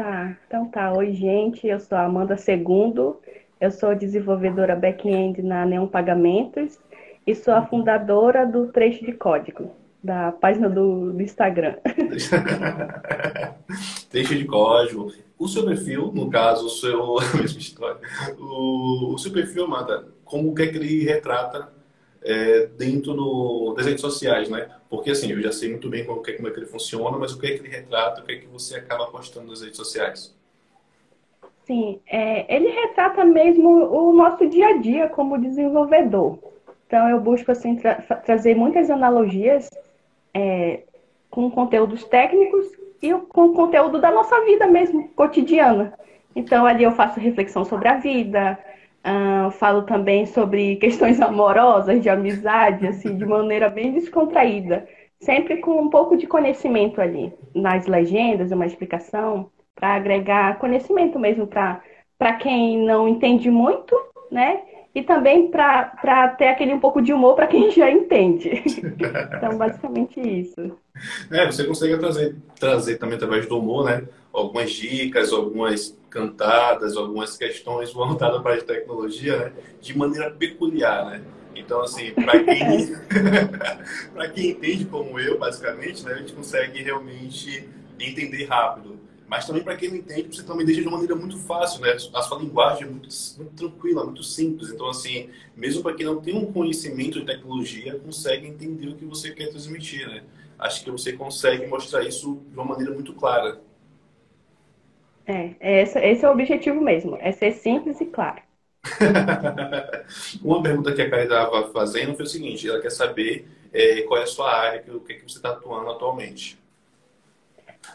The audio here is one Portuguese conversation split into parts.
Tá, então tá. Oi, gente. Eu sou a Amanda Segundo. Eu sou desenvolvedora back-end na Neon Pagamentos e sou a fundadora do Trecho de Código, da página do, do Instagram. Trecho de Código. O seu perfil, no caso, o seu. mesma história. O, o seu perfil, Amanda, como que é que ele retrata é, dentro do, das redes sociais, né? Porque assim, eu já sei muito bem como, como é que ele funciona, mas o que é que ele retrata, o que é que você acaba postando nas redes sociais? Sim, é, ele retrata mesmo o nosso dia a dia como desenvolvedor. Então eu busco assim tra trazer muitas analogias é, com conteúdos técnicos e com conteúdo da nossa vida mesmo, cotidiana. Então ali eu faço reflexão sobre a vida, Uh, falo também sobre questões amorosas, de amizade, assim, de maneira bem descontraída, sempre com um pouco de conhecimento ali nas legendas, uma explicação para agregar conhecimento mesmo para quem não entende muito, né? E também para ter aquele um pouco de humor para quem já entende. então, basicamente isso. É, você consegue trazer, trazer também através do humor, né? Algumas dicas, algumas cantadas, algumas questões voltadas para a tecnologia, né? De maneira peculiar, né? Então, assim, para quem, quem entende como eu, basicamente, né? A gente consegue realmente entender rápido. Mas também para quem não entende, você também deixa de uma maneira muito fácil, né? A sua linguagem é muito, muito tranquila, muito simples. Então, assim, mesmo para quem não tem um conhecimento de tecnologia, consegue entender o que você quer transmitir, né? Acho que você consegue mostrar isso de uma maneira muito clara. É, é esse, esse é o objetivo mesmo, é ser simples e claro. uma pergunta que a Karen estava fazendo foi o seguinte, ela quer saber é, qual é a sua área, o que, é que você está atuando atualmente.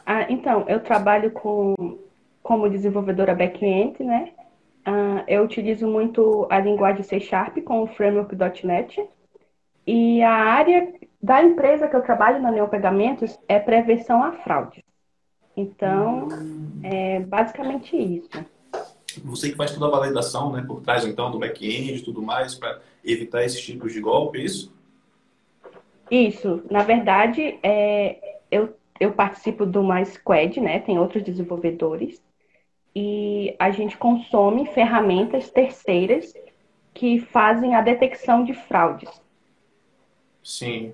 Ah, então, eu trabalho com, como desenvolvedora back-end, né? Ah, eu utilizo muito a linguagem C Sharp com o framework.NET. E a área da empresa que eu trabalho na Neopagamentos é prevenção a fraudes. Então, hum. é basicamente isso. Você que faz toda a validação, né, por trás então do back-end e tudo mais, para evitar esses tipos de golpe, é isso? Isso. Na verdade, é, eu eu participo do uma squad, né? Tem outros desenvolvedores. E a gente consome ferramentas terceiras que fazem a detecção de fraudes. Sim.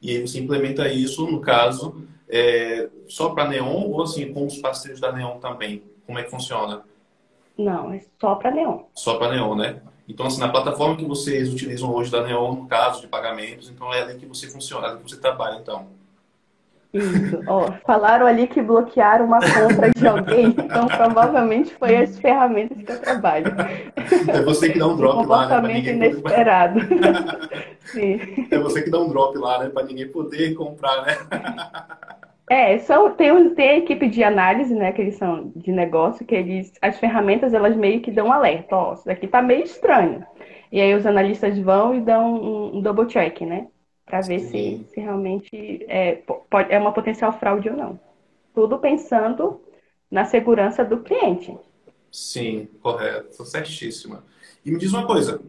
E aí você implementa isso, no caso, é, só para Neon ou assim com os parceiros da Neon também? Como é que funciona? Não, é só para Neon. Só para Neon, né? Então, assim, na plataforma que vocês utilizam hoje da Neon, no caso de pagamentos, então é ali que você funciona, é ali que você trabalha, então. Isso. Ó, falaram ali que bloquearam uma compra de alguém, então provavelmente foi as ferramentas que eu trabalho. É você que dá um drop um lá, né? Comportamento inesperado. Sim. É você que dá um drop lá, né? Para ninguém poder comprar, né? É, são, tem, tem a equipe de análise, né? Que eles são de negócio, que eles. As ferramentas elas meio que dão um alerta, ó, isso daqui tá meio estranho. E aí os analistas vão e dão um, um double check, né? Para ver se, se realmente é, pode, é uma potencial fraude ou não. Tudo pensando na segurança do cliente. Sim, correto, certíssima. E me diz uma coisa,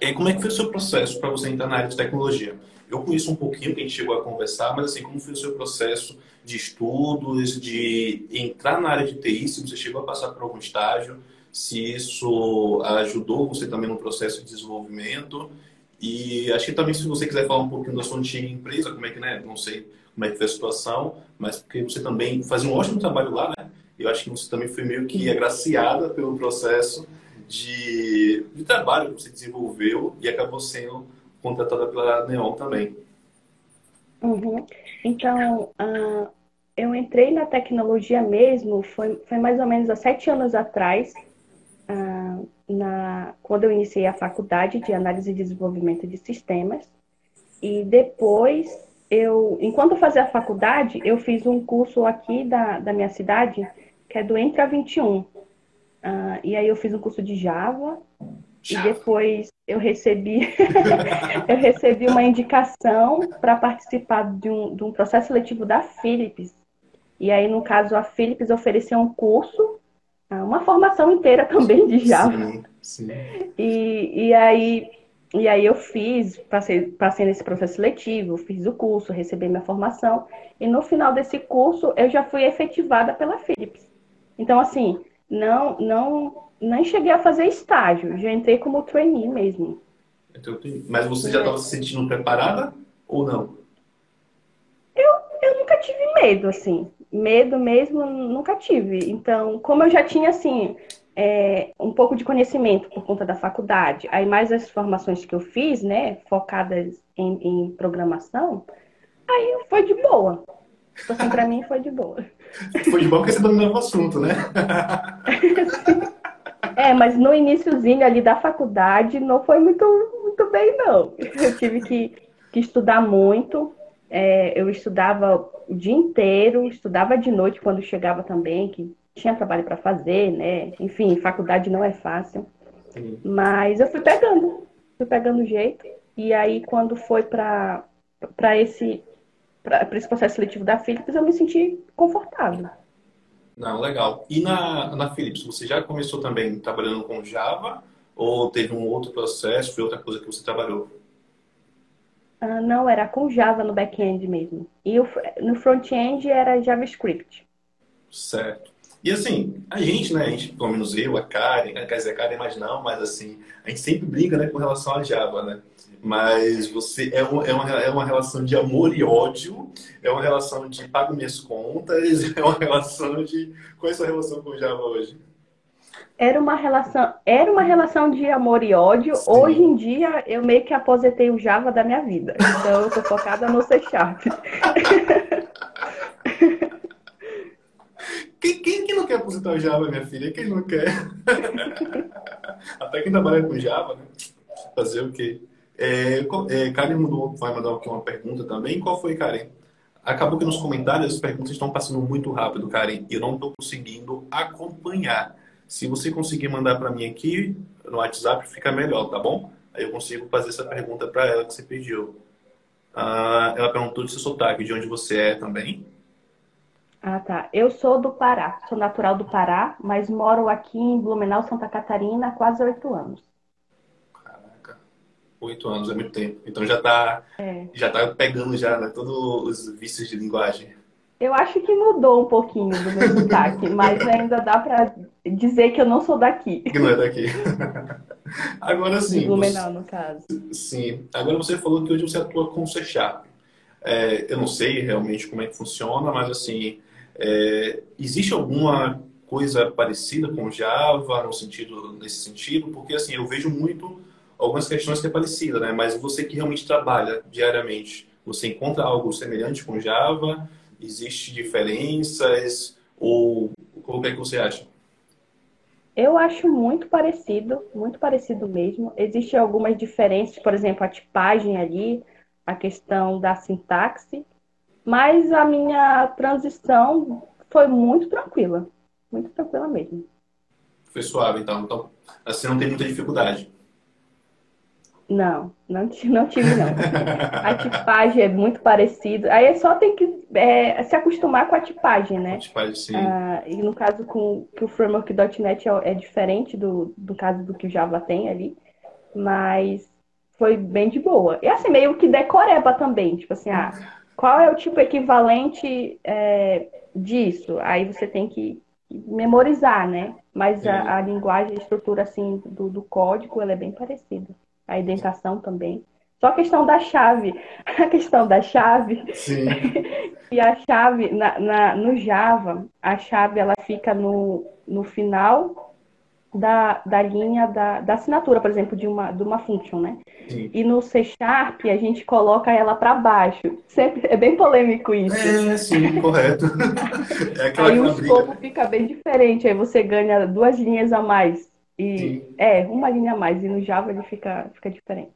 é, como é que foi o seu processo para você entrar na área de tecnologia? Eu conheço um pouquinho, que a gente chegou a conversar, mas assim, como foi o seu processo de estudos, de entrar na área de TI, se você chegou a passar por algum estágio, se isso ajudou você também no processo de desenvolvimento e acho que também se você quiser falar um pouquinho da sua antiga empresa, como é que, né, não sei como é que foi a situação, mas porque você também fazia um ótimo trabalho lá, né? Eu acho que você também foi meio que agraciada pelo processo de, de trabalho que você desenvolveu e acabou sendo contratada pela Neon também. Uhum. Então, uh, eu entrei na tecnologia mesmo, foi, foi mais ou menos há sete anos atrás, uh, na, quando eu iniciei a faculdade de análise e desenvolvimento de sistemas. E depois, eu, enquanto eu fazia a faculdade, eu fiz um curso aqui da, da minha cidade, que é do Entra 21. Uh, e aí eu fiz um curso de Java, e depois eu recebi eu recebi uma indicação para participar de um, de um processo seletivo da Philips. E aí, no caso, a Philips ofereceu um curso uma formação inteira também de Java. Sim, sim. E, e aí e aí eu fiz, passei, passei nesse processo seletivo, fiz o curso, recebi minha formação, e no final desse curso eu já fui efetivada pela Philips. Então, assim, não, não, nem cheguei a fazer estágio, já entrei como trainee mesmo. Então, mas você já estava se sentindo preparada ou não? Eu, eu nunca tive medo, assim. Medo mesmo, nunca tive. Então, como eu já tinha, assim, é, um pouco de conhecimento por conta da faculdade, aí mais as formações que eu fiz, né, focadas em, em programação, aí foi de boa. Então, assim, pra mim foi de boa. Foi de boa porque você dominava o assunto, né? é, mas no iníciozinho ali da faculdade não foi muito, muito bem, não. Eu tive que, que estudar muito. É, eu estudava o dia inteiro, estudava de noite quando chegava também, que tinha trabalho para fazer, né? Enfim, faculdade não é fácil. Sim. Mas eu fui pegando, fui pegando o jeito. E aí, quando foi para esse, esse processo seletivo da Philips, eu me senti confortável. Não, legal. E na, na Philips, você já começou também trabalhando com Java? Ou teve um outro processo, foi outra coisa que você trabalhou? Ah, não, era com Java no back-end mesmo. E no front-end era JavaScript. Certo. E assim, a gente, né, a gente, pelo menos eu, a Karen, quer dizer, a Karen mais não, mas assim, a gente sempre briga, né, com relação a Java, né? Mas você é uma, é uma, é uma relação de amor e ódio, é uma relação de pago minhas contas, é uma relação de. Qual é a sua relação com Java hoje? Era uma relação, era uma relação de amor e ódio. Sim. Hoje em dia, eu meio que aposentei o Java da minha vida. Então, eu tô focada no C Sharp. Quem, quem, quem, não quer aposentar o Java, minha filha? Quem não quer? Até quem trabalha com Java, né? Fazer o quê? É, é, Karen mandou, vai mandar aqui uma pergunta também. Qual foi, Karen? Acabou que nos comentários as perguntas estão passando muito rápido, Karen. E eu não estou conseguindo acompanhar. Se você conseguir mandar para mim aqui no WhatsApp, fica melhor, tá bom? Aí eu consigo fazer essa pergunta para ela que você pediu. Ah, ela perguntou de seu sotaque, de onde você é também. Ah, tá. Eu sou do Pará, sou natural do Pará, mas moro aqui em Blumenau, Santa Catarina, há quase oito anos. Caraca, oito anos é muito tempo. Então já tá, é. já tá pegando já né, todos os vícios de linguagem. Eu acho que mudou um pouquinho do meu sotaque, mas ainda dá para dizer que eu não sou daqui. Que não é daqui. Agora sim. Blumenau, no caso. Sim. Agora você falou que hoje você atua com C Sharp. É, eu não sei realmente como é que funciona, mas assim, é, existe alguma coisa parecida com Java no sentido nesse sentido? Porque assim eu vejo muito algumas questões que é parecida, né? Mas você que realmente trabalha diariamente, você encontra algo semelhante com Java? Existe diferenças ou como é que você acha? Eu acho muito parecido, muito parecido mesmo. Existem algumas diferenças, por exemplo, a tipagem ali, a questão da sintaxe, mas a minha transição foi muito tranquila. Muito tranquila mesmo. Foi suave, então. Então, assim, não tem muita dificuldade. Não, não, não tive, não. A tipagem é muito parecida. Aí é só tem que é, se acostumar com a tipagem, né? A tipagem, sim. Ah, e no caso com que o framework.NET é, é diferente do, do caso do que o Java tem ali. Mas foi bem de boa. E assim, meio que decoreba também. Tipo assim, ah, qual é o tipo equivalente é, disso? Aí você tem que memorizar, né? Mas a, a, linguagem, a estrutura assim do, do código, ela é bem parecida. A indentação também. Só a questão da chave. A questão da chave. Sim. e a chave, na, na, no Java, a chave ela fica no, no final da, da linha da, da assinatura, por exemplo, de uma, de uma function, né? Sim. E no C Sharp a gente coloca ela para baixo. Sempre, é bem polêmico isso. É, sim, correto. É aí o escopo fica bem diferente, aí você ganha duas linhas a mais. E sim. é, uma linha a mais. E no Java ele fica, fica diferente.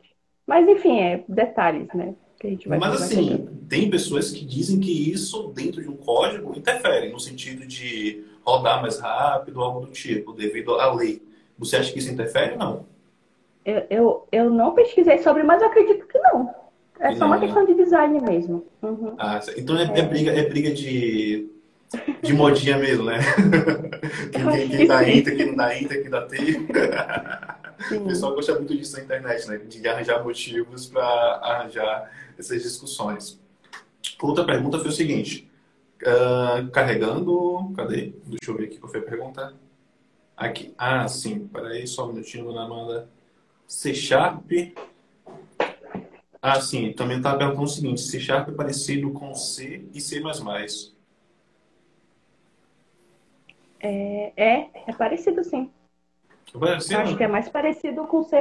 Mas enfim, é detalhes, né? Que a gente vai Mas assim, tem pessoas que dizem que isso dentro de um código interfere, no sentido de rodar mais rápido, algo do tipo, devido à lei. Você acha que isso interfere ou não? Eu, eu, eu não pesquisei sobre, mas eu acredito que não. É só uma questão de design mesmo. Uhum. Ah, então é, é. é, briga, é briga de, de modinha mesmo, né? quem, quem, dá enter, quem não dá enter, quem dá T. o pessoal gosta muito disso na internet, né? De arranjar motivos para arranjar essas discussões. Outra pergunta foi o seguinte. Uh, carregando. Cadê? Deixa eu ver aqui qual foi a pergunta. Aqui. Ah, sim. Peraí, só um minutinho, dona Amanda. C Sharp. Ah, sim. Também estava perguntando o seguinte: C Sharp é parecido com C e C. É, é, é parecido sim. É parecido? Acho que é mais parecido com C.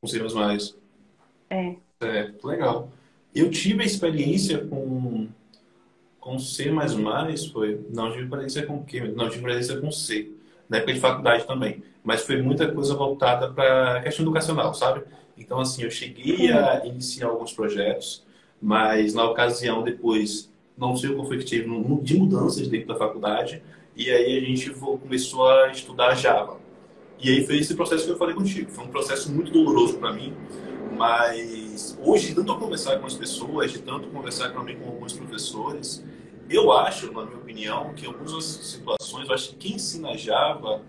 Com C. É. Certo, legal. Eu tive a experiência com, com C, foi. Não tive experiência com Q, não tive experiência com C, na época de faculdade também. Mas foi muita coisa voltada para a questão educacional, sabe? Então, assim, eu cheguei a iniciar alguns projetos, mas na ocasião, depois, não sei o que foi que tive de mudanças dentro da faculdade, e aí a gente começou a estudar Java. E aí foi esse processo que eu falei contigo. Foi um processo muito doloroso para mim, mas hoje, de tanto conversar com as pessoas, de tanto conversar também com alguns professores, eu acho, na minha opinião, que em algumas situações, eu acho que quem ensina Java,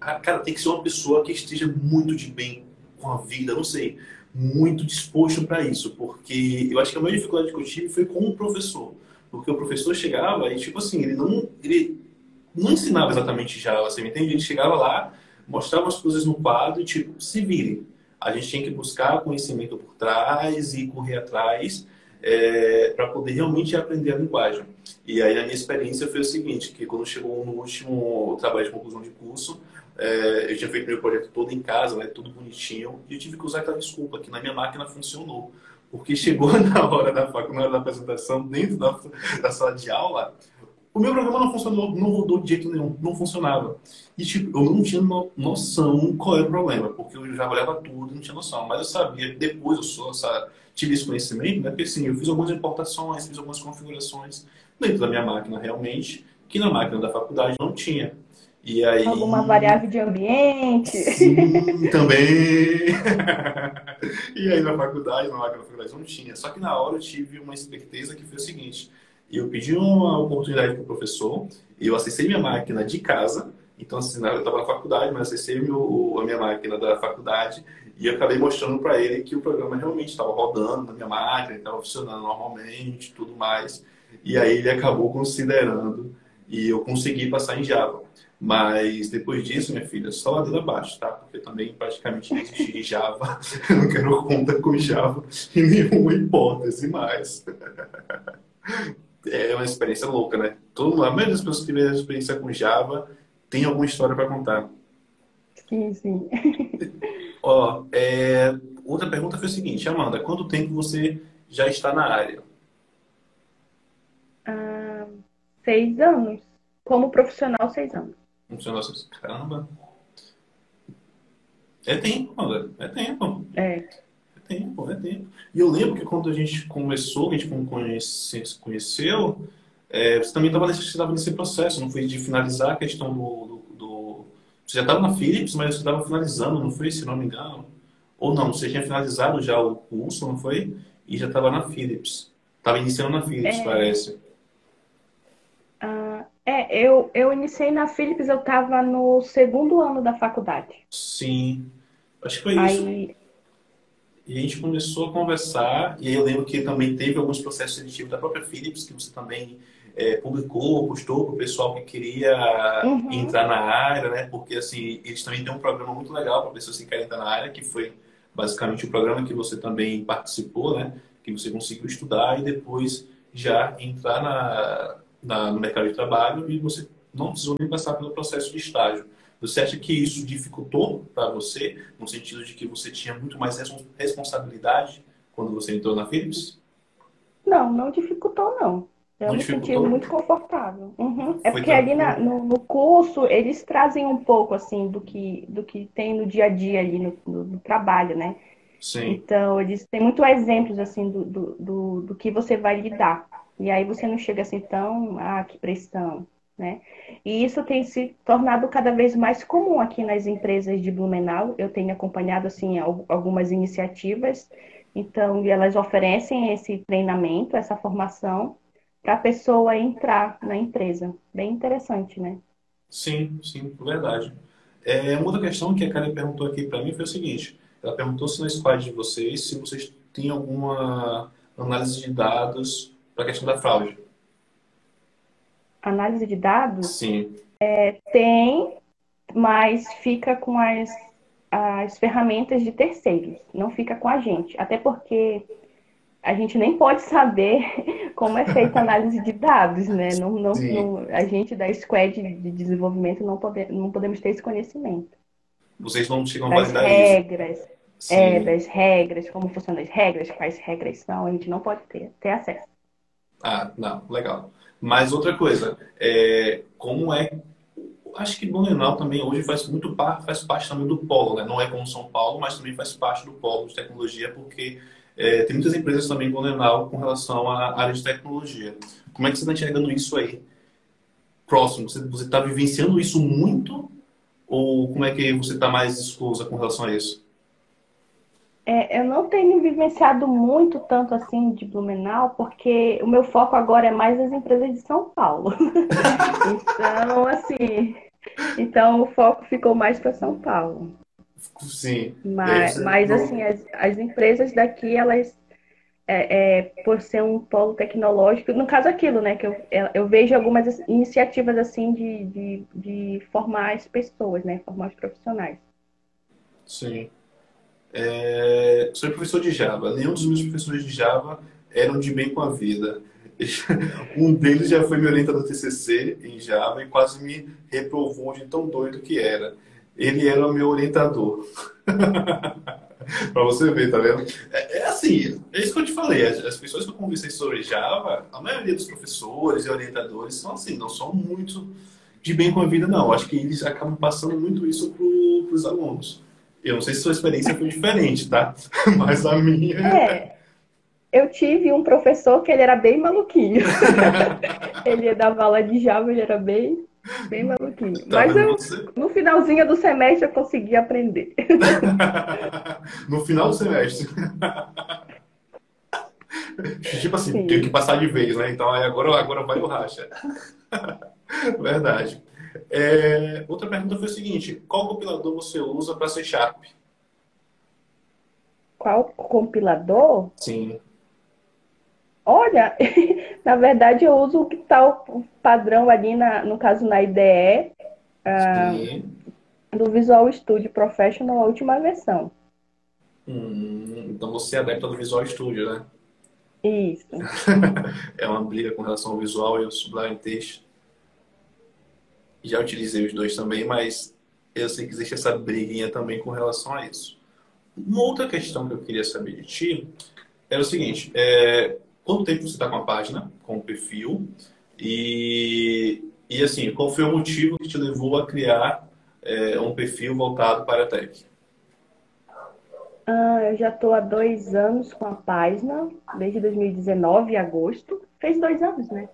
cara, tem que ser uma pessoa que esteja muito de bem com a vida, não sei, muito disposto para isso, porque eu acho que a maior dificuldade que eu tive foi com o professor, porque o professor chegava e, tipo assim, ele não, ele não ensinava exatamente Java, você me entende? Ele chegava lá, mostrava as coisas no quadro e, tipo, se vire a gente tinha que buscar conhecimento por trás e correr atrás é, para poder realmente aprender a linguagem. E aí a minha experiência foi o seguinte, que quando chegou no último trabalho de conclusão de curso, é, eu tinha feito meu projeto todo em casa, né, tudo bonitinho, e eu tive que usar aquela desculpa que na minha máquina funcionou. Porque chegou na hora da, na hora da apresentação, dentro da, da sala de aula, o meu programa não funcionou, não rodou de jeito nenhum, não funcionava. E tipo, eu não tinha noção qual era o problema, porque eu já olhava tudo, não tinha noção. Mas eu sabia, depois eu sou, essa, tive esse conhecimento, né? Porque assim, eu fiz algumas importações, fiz algumas configurações dentro da minha máquina realmente, que na máquina da faculdade não tinha. E aí... Alguma variável de ambiente. Sim, também. e aí na faculdade, na máquina da faculdade não tinha. Só que na hora eu tive uma esperteza que foi o seguinte e eu pedi uma oportunidade para o professor, eu acessei minha máquina de casa, então assim, eu estava na faculdade, mas acessei meu, a minha máquina da faculdade e acabei mostrando para ele que o programa realmente estava rodando na minha máquina, estava funcionando normalmente, tudo mais. E aí ele acabou considerando e eu consegui passar em Java. Mas depois disso, minha filha, só ladeira abaixo, tá? Porque também praticamente não existe Java. Eu não quero conta com Java em nenhuma hipótese mais. é uma experiência louca, né? Todo, a maioria das pessoas que tiveram experiência com Java tem alguma história para contar. Sim, sim. Ó, é, outra pergunta foi o seguinte, Amanda, quanto tempo você já está na área? Ah, seis anos. Como profissional, seis anos. Profissional, caramba. É tempo, Amanda. É tempo. É tempo, é tempo. E eu lembro que quando a gente começou, a gente conhece, conheceu, é, você também estava nesse processo, não foi de finalizar a questão do. do, do... Você já estava na Philips, mas você estava finalizando, não foi, se não me engano? Ou não, você tinha finalizado já o curso, não foi? E já estava na Philips. Estava iniciando na Philips, é... parece. Uh, é, eu, eu iniciei na Philips, eu estava no segundo ano da faculdade. Sim, acho que foi isso. E a gente começou a conversar, e eu lembro que também teve alguns processos seletivos da própria Philips, que você também é, publicou, postou para o pessoal que queria uhum. entrar na área, né? Porque, assim, eles também têm um programa muito legal para pessoas que querem entrar na área, que foi basicamente o programa que você também participou, né? Que você conseguiu estudar e depois já entrar na, na no mercado de trabalho e você não precisou nem passar pelo processo de estágio. Você acha que isso dificultou para você, no sentido de que você tinha muito mais responsabilidade quando você entrou na Philips? Não, não dificultou, não. Eu não me senti muito confortável. Uhum. É porque ali na, no, no, curso eles trazem um pouco assim do que, do que tem no dia a dia ali no, no, no trabalho, né? Sim. Então eles têm muitos exemplos assim do, do, do, do que você vai lidar. E aí você não chega assim tão, ah, que pressão, né? E isso tem se tornado cada vez mais comum aqui nas empresas de Blumenau. Eu tenho acompanhado assim algumas iniciativas, então elas oferecem esse treinamento, essa formação para a pessoa entrar na empresa. Bem interessante, né? Sim, sim, verdade. É, uma outra questão que a Karen perguntou aqui para mim foi o seguinte: ela perguntou se na squad de vocês, se vocês têm alguma análise de dados para a questão da fraude. Análise de dados? É, tem, mas fica com as, as ferramentas de terceiros, não fica com a gente. Até porque a gente nem pode saber como é feita a análise de dados, né? Não, não, não, a gente da squad de desenvolvimento não, pode, não podemos ter esse conhecimento. Vocês não chegam a validar regras, isso? É, das regras, como funcionam as regras, quais regras são, a gente não pode ter, ter acesso. Ah, não, legal. Mas outra coisa, é, como é acho que Blumenau também hoje faz muito parte, faz parte também do polo, né? Não é como São Paulo, mas também faz parte do polo de tecnologia, porque é, tem muitas empresas também em Blumenau com relação à área de tecnologia. Como é que você está enxergando isso aí? Próximo, você está vivenciando isso muito? Ou como é que você está mais exclusa com relação a isso? É, eu não tenho vivenciado muito tanto assim de Blumenau, porque o meu foco agora é mais as empresas de São Paulo. então, assim, então o foco ficou mais para São Paulo. Sim. Mas, mas assim, as, as empresas daqui, elas, é, é, por ser um polo tecnológico, no caso aquilo, né, que eu, é, eu vejo algumas iniciativas assim de, de, de formar as pessoas, né, formar os profissionais. Sim. É, sou professor de Java. Nenhum dos meus professores de Java eram de bem com a vida. Um deles já foi meu orientador TCC em Java e quase me reprovou de tão doido que era. Ele era o meu orientador. para você ver, tá vendo? É, é, assim, é isso que eu te falei. As, as, pessoas que eu conversei sobre Java, a maioria dos professores e orientadores são assim, não são muito de bem com a vida, não. Acho que eles acabam passando muito isso para os alunos. Eu não sei se sua experiência foi diferente, tá? Mas a minha. É. Eu tive um professor que ele era bem maluquinho. ele dava aula de Java, ele era bem, bem maluquinho. Tá Mas eu, no finalzinho do semestre eu consegui aprender. no final do semestre. tipo assim, Sim. tenho que passar de vez, né? Então agora, agora vai o racha. Verdade. É, outra pergunta foi o seguinte: qual compilador você usa para C Sharp? Qual compilador? Sim. Olha, na verdade eu uso o que está o padrão ali, na, no caso na IDE, uh, do Visual Studio Professional, a última versão. Hum, então você é adepta do Visual Studio, né? Isso. é uma briga com relação ao visual e ao Sublime Text já utilizei os dois também, mas eu sei que existe essa briguinha também com relação a isso. Uma outra questão que eu queria saber de ti era o seguinte: é, quanto tempo você está com a página, com o perfil? E, e assim, qual foi o motivo que te levou a criar é, um perfil voltado para a tech? Ah, eu já estou há dois anos com a página, desde 2019, agosto. Fez dois anos, né?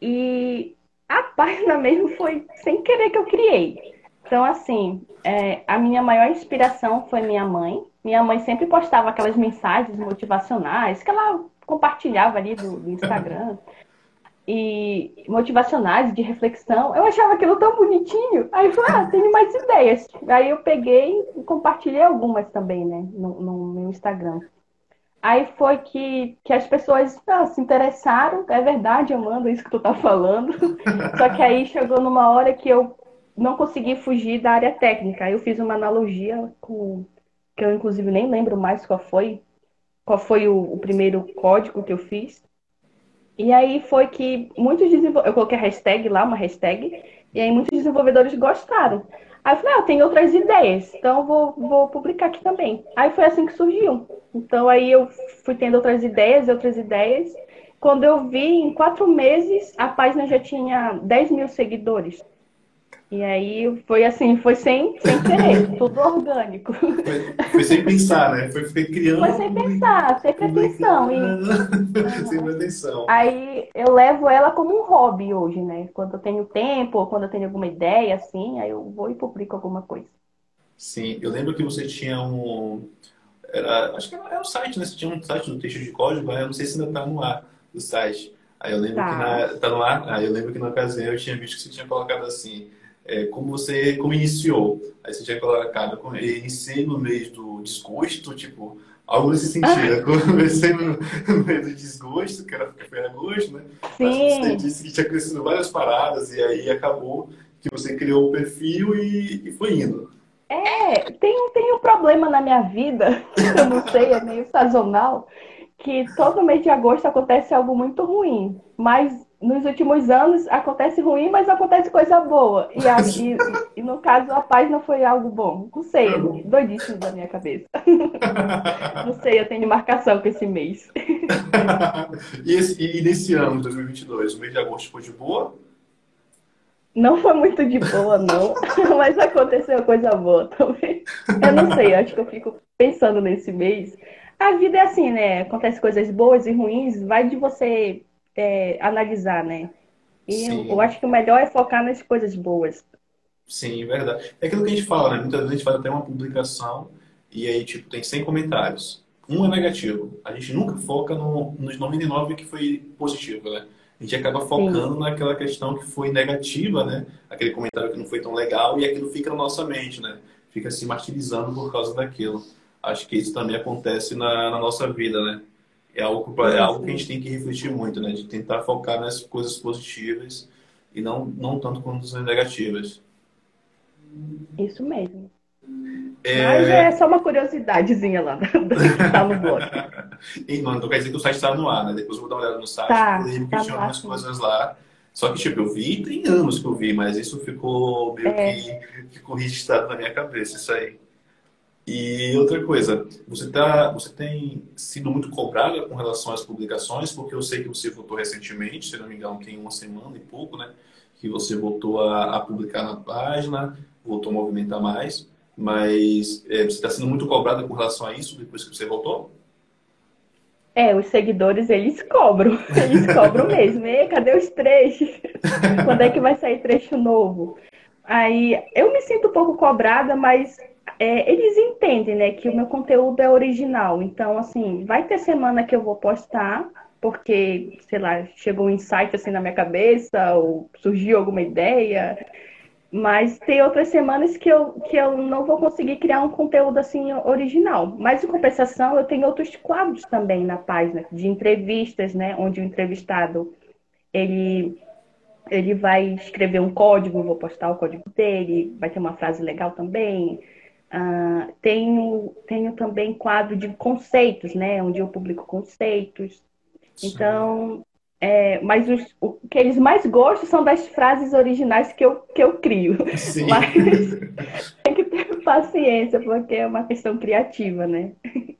E a página mesmo foi sem querer que eu criei. Então, assim, é, a minha maior inspiração foi minha mãe. Minha mãe sempre postava aquelas mensagens motivacionais que ela compartilhava ali do, do Instagram. e motivacionais de reflexão. Eu achava aquilo tão bonitinho. Aí eu falei, ah, tenho mais ideias. Aí eu peguei e compartilhei algumas também, né, no, no meu Instagram. Aí foi que, que as pessoas ah, se interessaram, é verdade, Amanda, isso que tu tá falando. Só que aí chegou numa hora que eu não consegui fugir da área técnica. Aí eu fiz uma analogia com que eu inclusive nem lembro mais qual foi, qual foi o, o primeiro código que eu fiz. E aí foi que muitos desenvolvedores, eu coloquei hashtag lá, uma hashtag, e aí muitos desenvolvedores gostaram. Aí eu falei, ah, eu tenho outras ideias, então vou, vou publicar aqui também. Aí foi assim que surgiu. Então aí eu fui tendo outras ideias, outras ideias. Quando eu vi, em quatro meses, a página já tinha 10 mil seguidores. E aí foi assim, foi sem, sem querer, tudo orgânico. Foi, foi, sem pensar, né? Foi, foi criando. Foi sem pensar, sem pretensão. E... sem pretensão. Aí eu levo ela como um hobby hoje, né? Quando eu tenho tempo, ou quando eu tenho alguma ideia, assim, aí eu vou e publico alguma coisa. Sim, eu lembro que você tinha um. Era, acho que era um site, né? Você tinha um site do texto de código, né? eu não sei se ainda está no ar do site. Aí eu lembro tá. que na, tá no ar, aí eu lembro que na ocasião eu tinha visto que você tinha colocado assim é, como você como iniciou. Aí você tinha colocado, com, iniciei no mês do desgosto, tipo, algo nesse sentido. Comecei no, no mês do desgosto, que era foi agosto, né? Sim. Mas você disse que tinha crescido várias paradas e aí acabou que você criou o perfil e, e foi indo. É, tem, tem um problema na minha vida, eu não sei, é meio sazonal, que todo mês de agosto acontece algo muito ruim. Mas nos últimos anos acontece ruim, mas acontece coisa boa. E, a, e, e, no caso, a paz não foi algo bom. Não sei, é doidíssimo da minha cabeça. não sei, eu tenho marcação com esse mês. e, esse, e nesse ano, 2022, o mês de agosto foi de boa? Não foi muito de boa, não. mas aconteceu coisa boa também. Eu não sei, acho que eu fico pensando nesse mês. A vida é assim, né? Acontece coisas boas e ruins, vai de você é, analisar, né? E eu, eu, acho que o melhor é focar nas coisas boas. Sim, verdade. É aquilo que a gente fala, né? Muitas vezes a gente faz até uma publicação e aí, tipo, tem 100 comentários. Um é negativo. A gente nunca foca no, nos 99 que foi positivo, né? A gente acaba focando Sim. naquela questão que foi negativa, né? Aquele comentário que não foi tão legal e aquilo fica na nossa mente, né? Fica se martirizando por causa daquilo. Acho que isso também acontece na, na nossa vida, né? É algo, é algo que a gente tem que refletir muito, né? De tentar focar nas coisas positivas e não, não tanto as negativas. Isso mesmo. É... Mas é só uma curiosidadezinha lá tá no blog. e, mano, então quer dizer que o site está no ar, né? Depois eu vou dar uma olhada no site. Tá, eu tá tinha algumas coisas lá. Só que, tipo, eu vi, tem anos que eu vi, mas isso ficou meio é. que ficou registrado na minha cabeça, isso aí. E outra coisa, você, tá, você tem sido muito cobrada com relação às publicações, porque eu sei que você voltou recentemente, se não me engano, tem uma semana e pouco, né? Que você voltou a, a publicar na página, voltou a movimentar mais, mas é, você está sendo muito cobrada com relação a isso depois que você voltou? É, os seguidores, eles cobram. Eles cobram mesmo. E cadê os trechos? Quando é que vai sair trecho novo? Aí, eu me sinto um pouco cobrada, mas é, eles entendem, né, que o meu conteúdo é original. Então, assim, vai ter semana que eu vou postar, porque, sei lá, chegou um insight assim na minha cabeça, ou surgiu alguma ideia. Mas tem outras semanas que eu, que eu não vou conseguir criar um conteúdo assim original. Mas, em compensação, eu tenho outros quadros também na página, de entrevistas, né? Onde o entrevistado, ele, ele vai escrever um código, vou postar o código dele, vai ter uma frase legal também. Uh, tenho, tenho também quadro de conceitos, né? Onde eu publico conceitos. Sim. Então, é, mas os, o que eles mais gostam são das frases originais que eu, que eu crio. Sim. Mas tem que ter paciência, porque é uma questão criativa, né?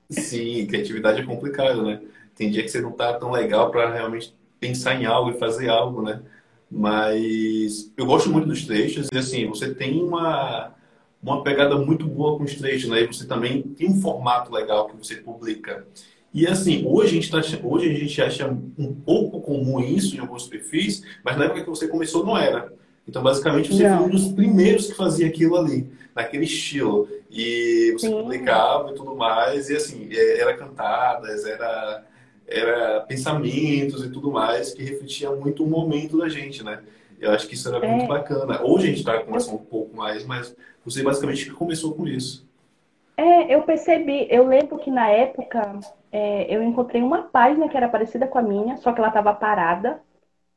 Sim, criatividade é complicado, né? Tem dia que você não tá tão legal para realmente pensar em algo e fazer algo, né? Mas eu gosto muito dos trechos e assim, você tem uma uma pegada muito boa com os trechos, né? E você também tem um formato legal que você publica. E assim, hoje a gente, tá, hoje a gente acha um pouco comum isso em alguns perfis, mas na época que você começou não era. Então, basicamente, você não. foi um dos primeiros que fazia aquilo ali, naquele estilo. E você Sim. publicava e tudo mais, e assim, é, era cantadas, era, era pensamentos e tudo mais, que refletia muito o momento da gente, né? Eu acho que isso era é. muito bacana. Hoje a gente está começando um pouco mais, mas você basicamente começou com isso. É, eu percebi. Eu lembro que na época é, eu encontrei uma página que era parecida com a minha, só que ela estava parada.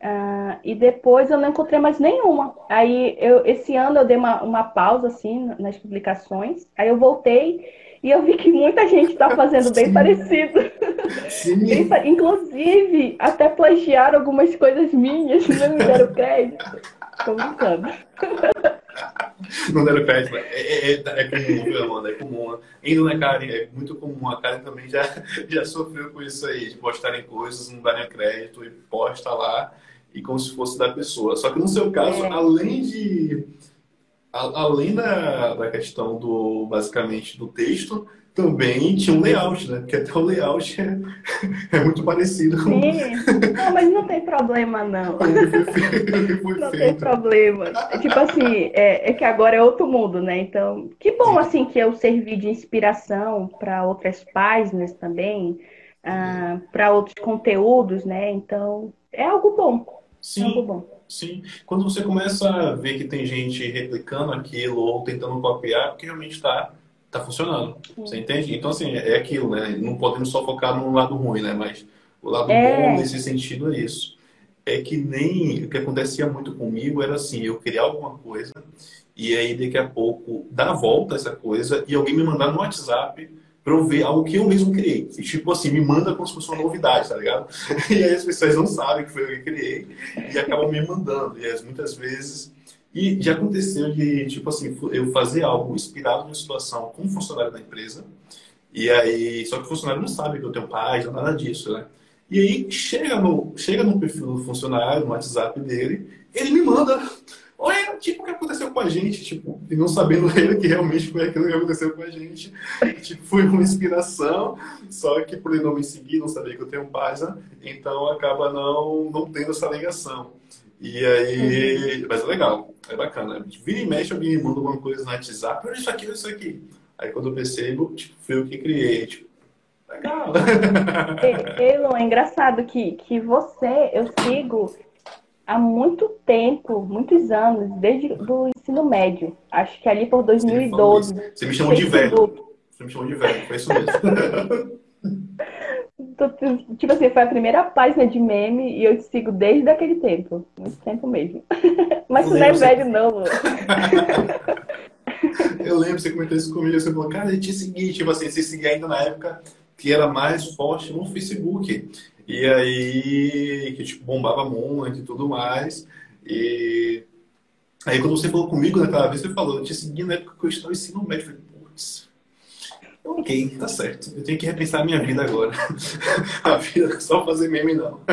Uh, e depois eu não encontrei mais nenhuma. Aí eu, esse ano eu dei uma, uma pausa assim nas publicações. Aí eu voltei e eu vi que muita gente está fazendo bem Sim. parecido. Sim. Inclusive, até plagiaram algumas coisas minhas, não me deram crédito. Tô brincando. Não deram crédito. É, é, é, é comum, viu, Amanda? É comum. Indo na Karen, é muito comum. A Karen também já, já sofreu com isso aí, de postarem coisas, não darem crédito e posta lá e como se fosse da pessoa. Só que no seu caso, é. além de além da, da questão do, basicamente, do texto, também tinha um layout, né? Porque até o layout é, é muito parecido com... Sim. Não, mas não tem problema, não. não tem problema. É, tipo assim, é, é, que agora é outro mundo, né? Então, que bom, assim, que eu servi de inspiração para outras páginas também, ah, para outros conteúdos, né? Então, é algo bom. Sim. Sim. Quando você começa a ver que tem gente replicando aquilo ou tentando copiar, porque realmente está tá funcionando. Sim. Você entende? Então, assim, é aquilo, né? Não podemos só focar no lado ruim, né? Mas o lado é. bom nesse sentido é isso. É que nem o que acontecia muito comigo era assim, eu criar alguma coisa e aí daqui a pouco dar a volta essa coisa e alguém me mandar no WhatsApp para eu ver algo que eu mesmo criei. E, tipo assim, me manda como se fosse uma novidade, tá ligado? E aí as pessoas não sabem que foi eu que criei e acabam me mandando. E as, muitas vezes. E já aconteceu de, tipo assim, eu fazer algo inspirado numa situação com um funcionário da empresa. E aí, só que o funcionário não sabe que eu tenho página, nada disso, né? E aí chega no, chega no perfil do funcionário, no WhatsApp dele, ele me manda ou é tipo o que aconteceu com a gente, tipo, e não sabendo ele que realmente foi aquilo que aconteceu com a gente. Tipo, foi uma inspiração, só que por ele não me seguir, não saber que eu tenho página, então acaba não, não tendo essa ligação. E aí, mas é legal, é bacana. Vira e mexe, alguém me manda alguma coisa no WhatsApp, olha isso aqui, olha isso aqui. Aí quando eu percebo, tipo, foi eu que criei, tipo, legal. Elon, é engraçado que, que você, eu sigo há muito tempo, muitos anos, desde o ensino médio. Acho que ali por 2012. Você me chamou de velho. Você me chamou de velho, foi isso mesmo. tipo assim, foi a primeira página de meme e eu te sigo desde aquele tempo. Muito tempo mesmo. Mas tu não é velho, não. eu lembro, você comentou isso comigo, você falou, cara, eu te segui, tipo assim, você seguia ainda na época que era mais forte no Facebook. E aí, que tipo, bombava muito e tudo mais. E aí, quando você falou comigo naquela vez, você falou, eu te segui na época que eu estava no ensino médio. Eu falei, putz, ok, tá certo. Eu tenho que repensar a minha vida agora. a vida é só fazer meme, não.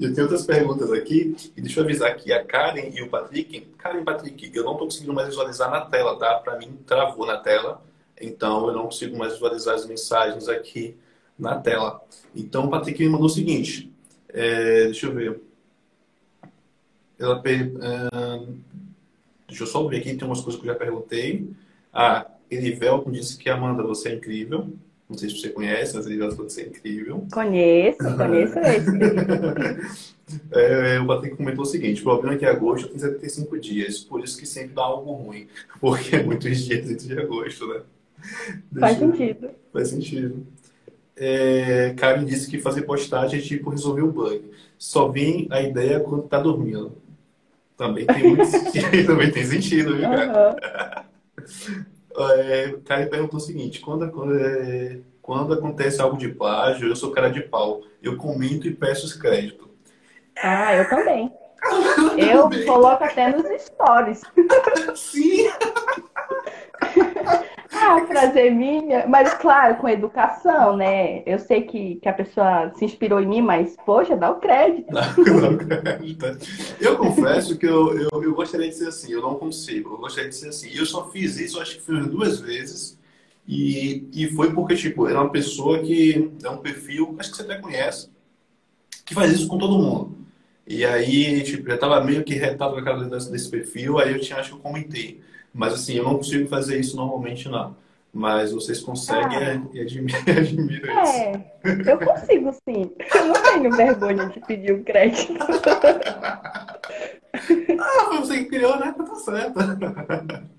Eu tenho outras perguntas aqui, e deixa eu avisar aqui a Karen e o Patrick. Karen e Patrick, eu não estou conseguindo mais visualizar na tela, tá? Para mim, travou na tela, então eu não consigo mais visualizar as mensagens aqui na tela. Então, o Patrick me mandou o seguinte. É, deixa eu ver. Ela, é, deixa eu só ver aqui, tem umas coisas que eu já perguntei. Ah, Elivelton disse que Amanda, você é incrível. Não sei se você conhece, mas Elivelton falou que você é incrível. Conheço, conheço esse. é, o Patrick comentou o seguinte: o problema é que agosto tem 75 dias, por isso que sempre dá algo ruim, porque é muitos dias dentro de agosto, né? Deixa Faz sentido. Faz sentido é, Karen disse que fazer postagem é tipo resolver o bug. Só vem a ideia quando tá dormindo. Também tem muito sentido, também tem sentido, viu, cara? Uhum. É, Karen perguntou o seguinte: quando, é, quando acontece algo de plágio, eu sou cara de pau. Eu comento e peço os créditos. Ah, eu também. eu coloco até nos stories. Sim! Ah, frase minha, mas claro, com educação, né? Eu sei que, que a pessoa se inspirou em mim, mas, poxa, dá o crédito. Dá, o crédito. Eu confesso que eu, eu, eu, gostaria de ser assim, eu não consigo, eu gostaria de ser assim. Eu só fiz isso, acho que fiz duas vezes, e, e foi porque, tipo, era uma pessoa que é um perfil, acho que você até conhece, que faz isso com todo mundo. E aí, tipo, já tava meio que retado com a cara desse perfil, aí eu tinha, acho que eu comentei. Mas assim, eu não consigo fazer isso normalmente, não. Mas vocês conseguem ah. e admiro é, isso. É, eu consigo sim. Eu não tenho vergonha de pedir o um crédito. ah, foi você que criou, né? Tá certo.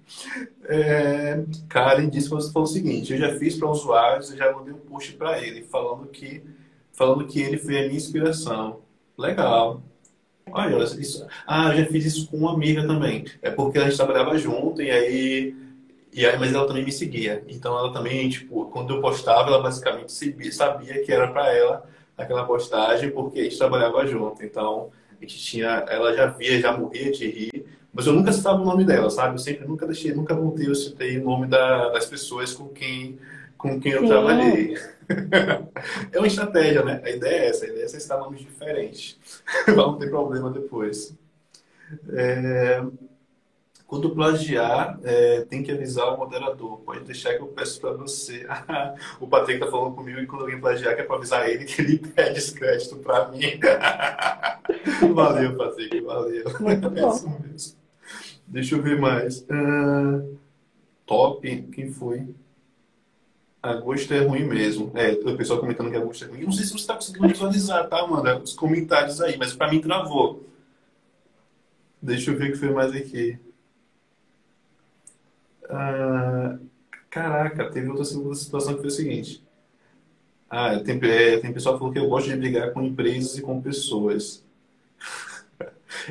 É, Karen disse que você falou o seguinte: eu já fiz para usuários e já mandei um post para ele, falando que, falando que ele foi a minha inspiração. Legal. Olha, isso. Ah, eu já fiz isso com uma amiga também. É porque a gente trabalhava junto e aí. E aí, mas ela também me seguia. Então ela também, tipo, quando eu postava, ela basicamente sabia que era para ela aquela postagem, porque a gente trabalhava junto. Então, a gente tinha. Ela já via, já morria de rir. Mas eu nunca citava o nome dela, sabe? Eu sempre nunca deixei, nunca montei, eu citei o nome da, das pessoas com quem, com quem eu trabalhei. é uma estratégia, né? A ideia é essa, a ideia é você citar nomes diferentes. para não ter problema depois. É... Quando plagiar, é, tem que avisar o moderador. Pode deixar que eu peço para você. o Patrick está falando comigo que quando alguém plagiar, que é para avisar ele que ele pede esse crédito para mim. valeu, Patrick, valeu. É isso mesmo. Deixa eu ver mais. Uh, top, quem foi? Agosto é ruim mesmo. É, o pessoal comentando que agosto é ruim. Não sei se você está conseguindo visualizar, tá, Amanda? Os comentários aí, mas para mim travou. Deixa eu ver o que foi mais aqui. Ah, caraca, teve outra situação que foi o seguinte. Ah, tem, é, tem pessoal que falou que eu gosto de brigar com empresas e com pessoas.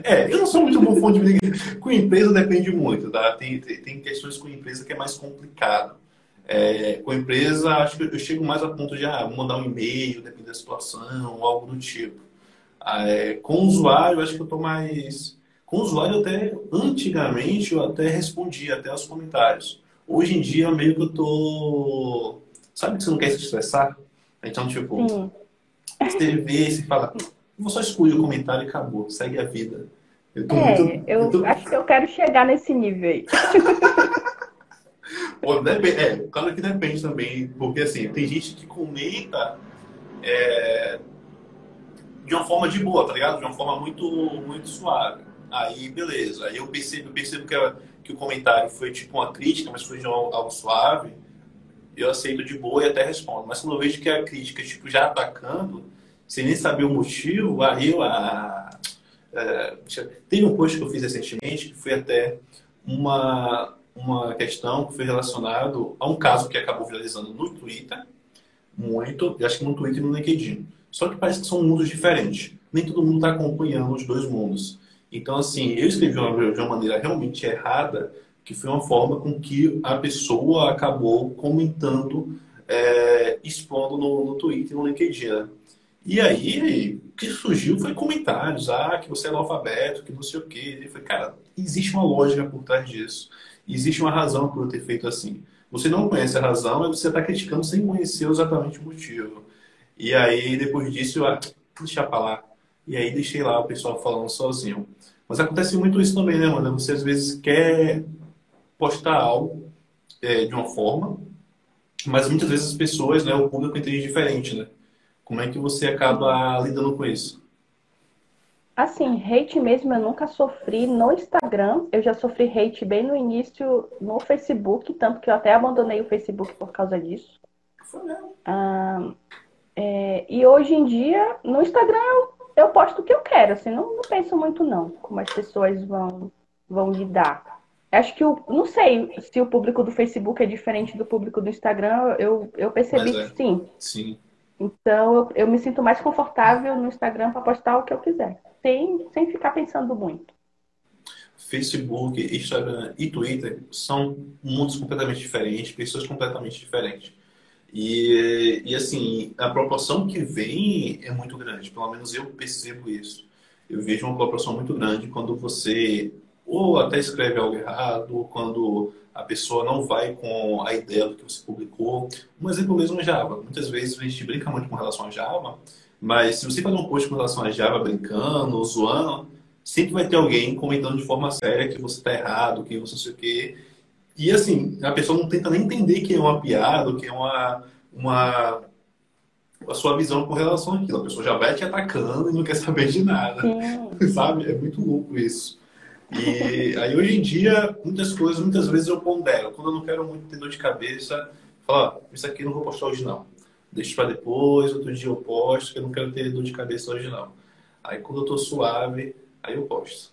É, eu não sou muito bom fã de brigar. Com empresa depende muito, tá? Tem, tem, tem questões com empresa que é mais complicado. É, com empresa, acho que eu chego mais a ponto de ah, mandar um e-mail, depende da situação, ou algo do tipo. Ah, é, com usuário, acho que eu tô mais. Com usuário, até antigamente, eu até respondia até aos comentários. Hoje em dia, meio que eu tô. Sabe que você não quer se estressar? Então, tipo, Sim. você vê, você fala, vou só excluir o comentário e acabou, segue a vida. Eu, é, muito, eu tô... acho que eu quero chegar nesse nível aí. Depende, é, claro que depende também, porque assim, tem gente que comenta é, de uma forma de boa, tá ligado? De uma forma muito, muito suave. Aí, beleza. Aí eu percebo, percebo que, a, que o comentário foi tipo uma crítica, mas foi de algo, algo suave eu aceito de boa e até respondo. Mas quando eu vejo que a crítica, tipo, já atacando, sem nem saber o motivo, aí eu... Ah, é, teve um post que eu fiz recentemente que foi até uma, uma questão que foi relacionado a um caso que acabou viralizando no Twitter, muito, e acho que no Twitter e no LinkedIn. Só que parece que são mundos diferentes. Nem todo mundo está acompanhando os dois mundos. Então, assim, eu escrevi de uma maneira realmente errada, que foi uma forma com que a pessoa acabou comentando, é, expondo no, no Twitter e no LinkedIn. Né? E aí, o que surgiu foi comentários, ah, que você é analfabeto, que não sei o quê. Eu falei, cara, existe uma lógica por trás disso. Existe uma razão por eu ter feito assim. Você não conhece a razão, mas você está criticando sem conhecer exatamente o motivo. E aí, depois disso, eu, ah, deixa pra lá. E aí, deixei lá o pessoal falando sozinho. Mas acontece muito isso também, né, mano? Você às vezes quer postar algo é, de uma forma, mas muitas vezes as pessoas, né, o público entende diferente, né? Como é que você acaba lidando com isso? Assim, hate mesmo eu nunca sofri no Instagram. Eu já sofri hate bem no início no Facebook, tanto que eu até abandonei o Facebook por causa disso. Ah, é, e hoje em dia, no Instagram, eu, eu posto o que eu quero, assim, não, não penso muito não, como as pessoas vão, vão lidar. Acho que o. Não sei se o público do Facebook é diferente do público do Instagram. Eu, eu percebi é. que sim. Sim. Então eu, eu me sinto mais confortável no Instagram para postar o que eu quiser. Sem, sem ficar pensando muito. Facebook, Instagram e Twitter são mundos completamente diferentes, pessoas completamente diferentes. E, e assim, a proporção que vem é muito grande, pelo menos eu percebo isso. Eu vejo uma proporção muito grande quando você ou até escreve algo errado, ou quando a pessoa não vai com a ideia do que você publicou. Um exemplo mesmo é Java. Muitas vezes a gente brinca muito com relação a Java, mas se você fazer um post com relação a Java brincando, zoando, sempre vai ter alguém comentando de forma séria que você está errado, que você não sei o quê. E assim, a pessoa não tenta nem entender que é uma piada, que é uma, uma a sua visão com relação àquilo. A pessoa já vai te atacando e não quer saber de nada. Sim. Sabe? É muito louco isso. E aí hoje em dia, muitas coisas, muitas vezes eu pondero. Quando eu não quero muito ter dor de cabeça, falo, isso aqui eu não vou postar hoje não. Deixa para depois, outro dia eu posto, que eu não quero ter dor de cabeça hoje não. Aí quando eu tô suave, aí eu posto.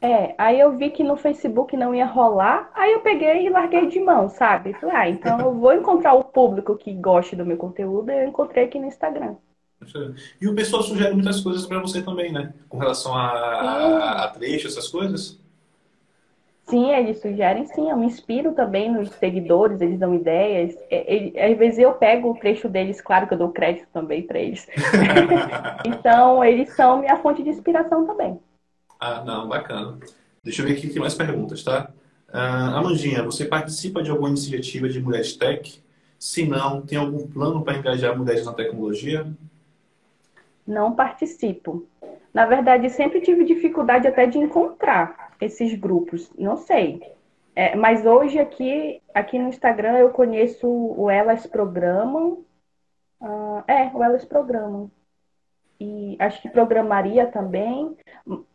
É, aí eu vi que no Facebook não ia rolar, aí eu peguei e larguei de mão, sabe? Falei, ah, então eu vou encontrar o público que goste do meu conteúdo, eu encontrei aqui no Instagram. E o pessoal sugere muitas coisas para você também, né? Com relação a, a, a trecho, essas coisas. Sim, eles sugerem sim. Eu me inspiro também nos seguidores, eles dão ideias. Ele, às vezes eu pego o trecho deles, claro que eu dou crédito também para eles. então, eles são minha fonte de inspiração também. Ah, não, bacana. Deixa eu ver aqui tem mais perguntas, tá? Uh, Amandinha, você participa de alguma iniciativa de Mulheres Tech? Se não, tem algum plano para engajar mulheres na tecnologia? não participo. Na verdade, sempre tive dificuldade até de encontrar esses grupos. Não sei. É, mas hoje aqui, aqui no Instagram eu conheço o Elas Programam. Uh, é, o Elas Programam. E acho que programaria também.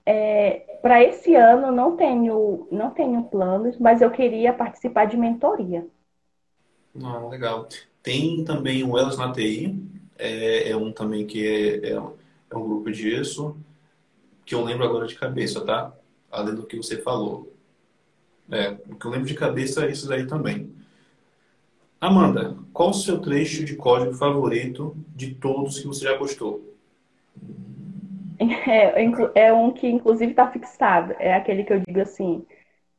É, Para esse ano não tenho, não tenho planos, mas eu queria participar de mentoria. Não, legal. Tem também o Elas na TI, é, é um também que é, é, é, um grupo disso, que eu lembro agora de cabeça, tá? Além do que você falou. É, o que eu lembro de cabeça é isso aí também. Amanda, qual o seu trecho de código favorito de todos que você já postou? É, é um que inclusive está fixado. É aquele que eu digo assim: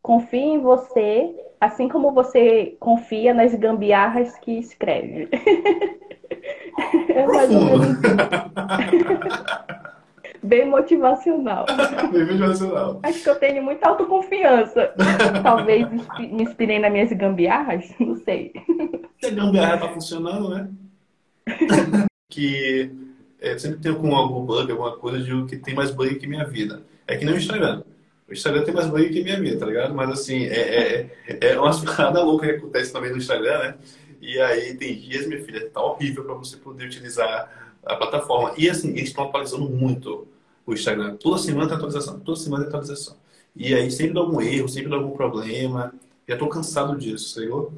confie em você, assim como você confia nas gambiarras que escreve. é mais ou menos... Bem motivacional. Bem motivacional. Acho que eu tenho muita autoconfiança. Talvez me inspirei nas minhas gambiarras, não sei. Se a gambiarra tá funcionando, né? que é, sempre tem algum, algum bug, alguma coisa de que tem mais bug que minha vida. É que nem o Instagram. O Instagram tem mais bug que minha vida, tá ligado? Mas assim, é, é, é umas paradas loucas que acontece também no Instagram, né? E aí tem dias, minha filha, tá horrível para você poder utilizar a plataforma. E assim, eles estão atualizando muito o Instagram. Toda semana tem atualização, toda semana tem atualização. E aí sempre dá algum erro, sempre dá algum problema. Já tô cansado disso, senhor.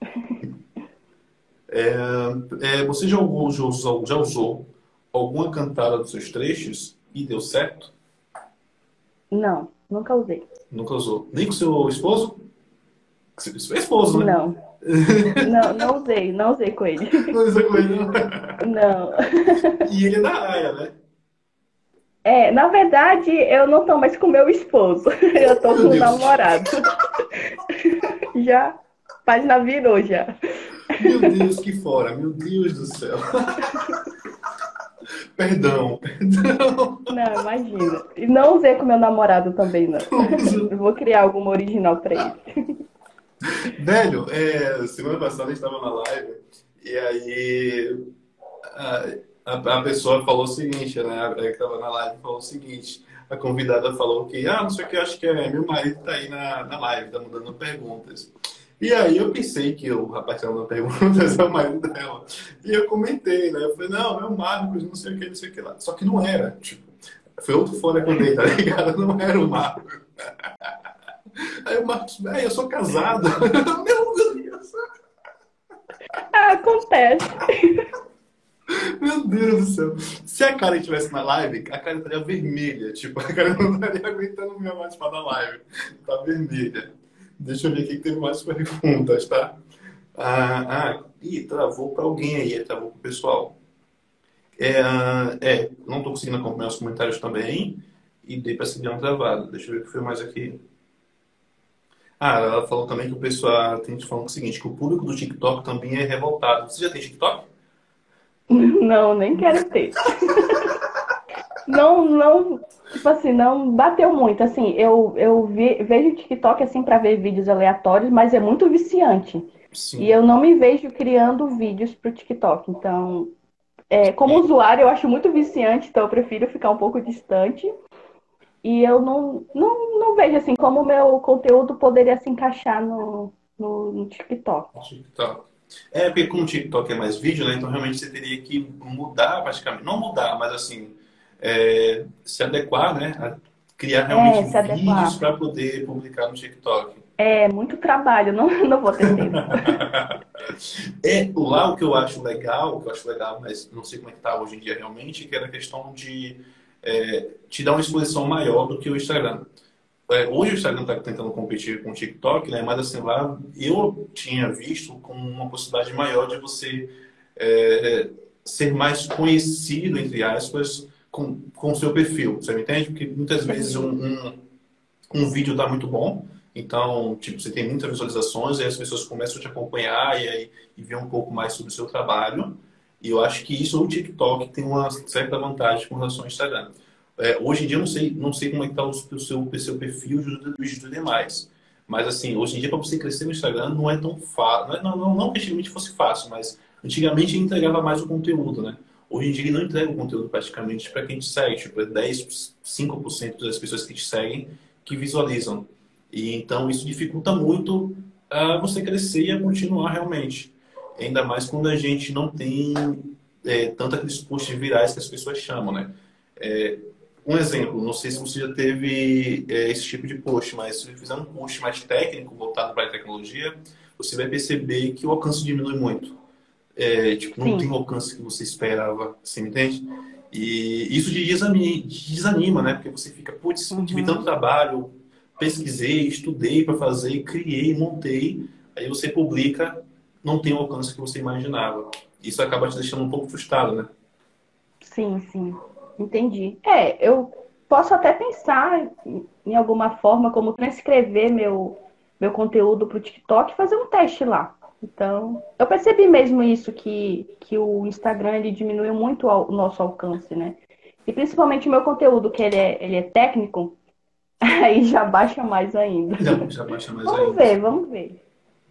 É, é, você já usou, já usou alguma cantada dos seus trechos e deu certo? Não, nunca usei. Nunca usou? Nem com seu esposo? Seu esposo, né? Não. não, não usei, não usei com ele. Não usei com ele, não? Não. E ele é da área, né? É, na verdade, eu não tô mais com meu esposo. Eu tô com o namorado. Já, página virou já. Meu Deus, que fora. Meu Deus do céu. Perdão, perdão. Não, imagina. E não usei com meu namorado também, não. Eu vou criar alguma original pra ele. Velho, é, semana passada a gente estava na live e aí a, a, pessoa falou o seguinte, né? Que estava na live falou o seguinte. A convidada falou que, ah, não sei o que, acho que é meu marido tá aí na, na live, tá mandando perguntas. E aí eu pensei que o rapaz estava mandando perguntas é o marido dela. E eu comentei, né? Eu falei, não, é o Marcos, não sei o que, não sei o que lá. Só que não era, tipo, foi outro fora eu dei, tá ligado? Não era o Marcos. Aí o Marcos, velho, eu sou casado. Meu Deus! Acontece. Meu Deus do céu. Se a Karen estivesse na live, a Karen estaria vermelha. Tipo, a Karen não estaria aguentando meu participar da live. Tá vermelha. Deixa eu ver aqui que teve mais perguntas, tá? Ah, ah ih, travou para alguém aí, travou para o pessoal. É, é, não estou conseguindo acompanhar os comentários também. E dei para seguir uma travada. Deixa eu ver o que foi mais aqui. Ah, ela falou também que o pessoal tem gente falando o seguinte, que o público do TikTok também é revoltado. Você já tem TikTok? Não, nem quero ter. não, não, tipo assim, não bateu muito. Assim, eu, eu vi, vejo TikTok assim para ver vídeos aleatórios, mas é muito viciante. Sim. E eu não me vejo criando vídeos pro TikTok. Então, é, como usuário, eu acho muito viciante, então eu prefiro ficar um pouco distante. E eu não, não, não vejo assim como o meu conteúdo poderia se encaixar no, no, no TikTok. TikTok. É, porque como o TikTok é mais vídeo, né? Então realmente você teria que mudar praticamente. Não mudar, mas assim, é, se adequar, né? A criar é, realmente é, vídeos para poder publicar no TikTok. É, muito trabalho, não, não vou ter tempo. é, lá o que eu acho legal, o que eu acho legal, mas não sei como é que tá hoje em dia realmente, que era a questão de é, te dá uma exposição maior do que o Instagram. É, hoje o Instagram está tentando competir com o TikTok, né? mas assim, lá eu tinha visto com uma possibilidade maior de você é, é ser mais conhecido, entre aspas, com o seu perfil. Você me entende? Porque muitas vezes um, um, um vídeo está muito bom, então, tipo, você tem muitas visualizações, e as pessoas começam a te acompanhar e, aí, e ver um pouco mais sobre o seu trabalho. E eu acho que isso o TikTok tem uma certa vantagem com relação ao Instagram. É, hoje em dia eu não sei, não sei como é que está o, o, seu, seu perfil dos do demais. Mas assim, hoje em dia para você crescer no Instagram não é tão fácil. Não, não, não que antigamente fosse fácil, mas antigamente ele entregava mais o conteúdo, né? Hoje em dia ele não entrega o conteúdo praticamente para quem te segue. Tipo, é 10, 5% das pessoas que te seguem que visualizam. E então isso dificulta muito a você crescer e a continuar realmente. Ainda mais quando a gente não tem é, tanto aqueles posts virais que as pessoas chamam, né? É, um exemplo, não sei se você já teve é, esse tipo de post, mas se fizer um post mais técnico, voltado para a tecnologia, você vai perceber que o alcance diminui muito. É, tipo, não Sim. tem o alcance que você esperava, você entende? E isso te desanima, te desanima né? Porque você fica, putz, uhum. tive tanto trabalho, pesquisei, estudei para fazer, criei, montei, aí você publica, não tem o alcance que você imaginava. Isso acaba te deixando um pouco frustrado, né? Sim, sim. Entendi. É, eu posso até pensar em alguma forma como transcrever meu, meu conteúdo para o TikTok e fazer um teste lá. Então, eu percebi mesmo isso, que, que o Instagram ele diminuiu muito o nosso alcance, né? E principalmente o meu conteúdo, que ele é, ele é técnico, aí já baixa mais ainda. Não, já baixa mais vamos ainda. Vamos ver, vamos ver.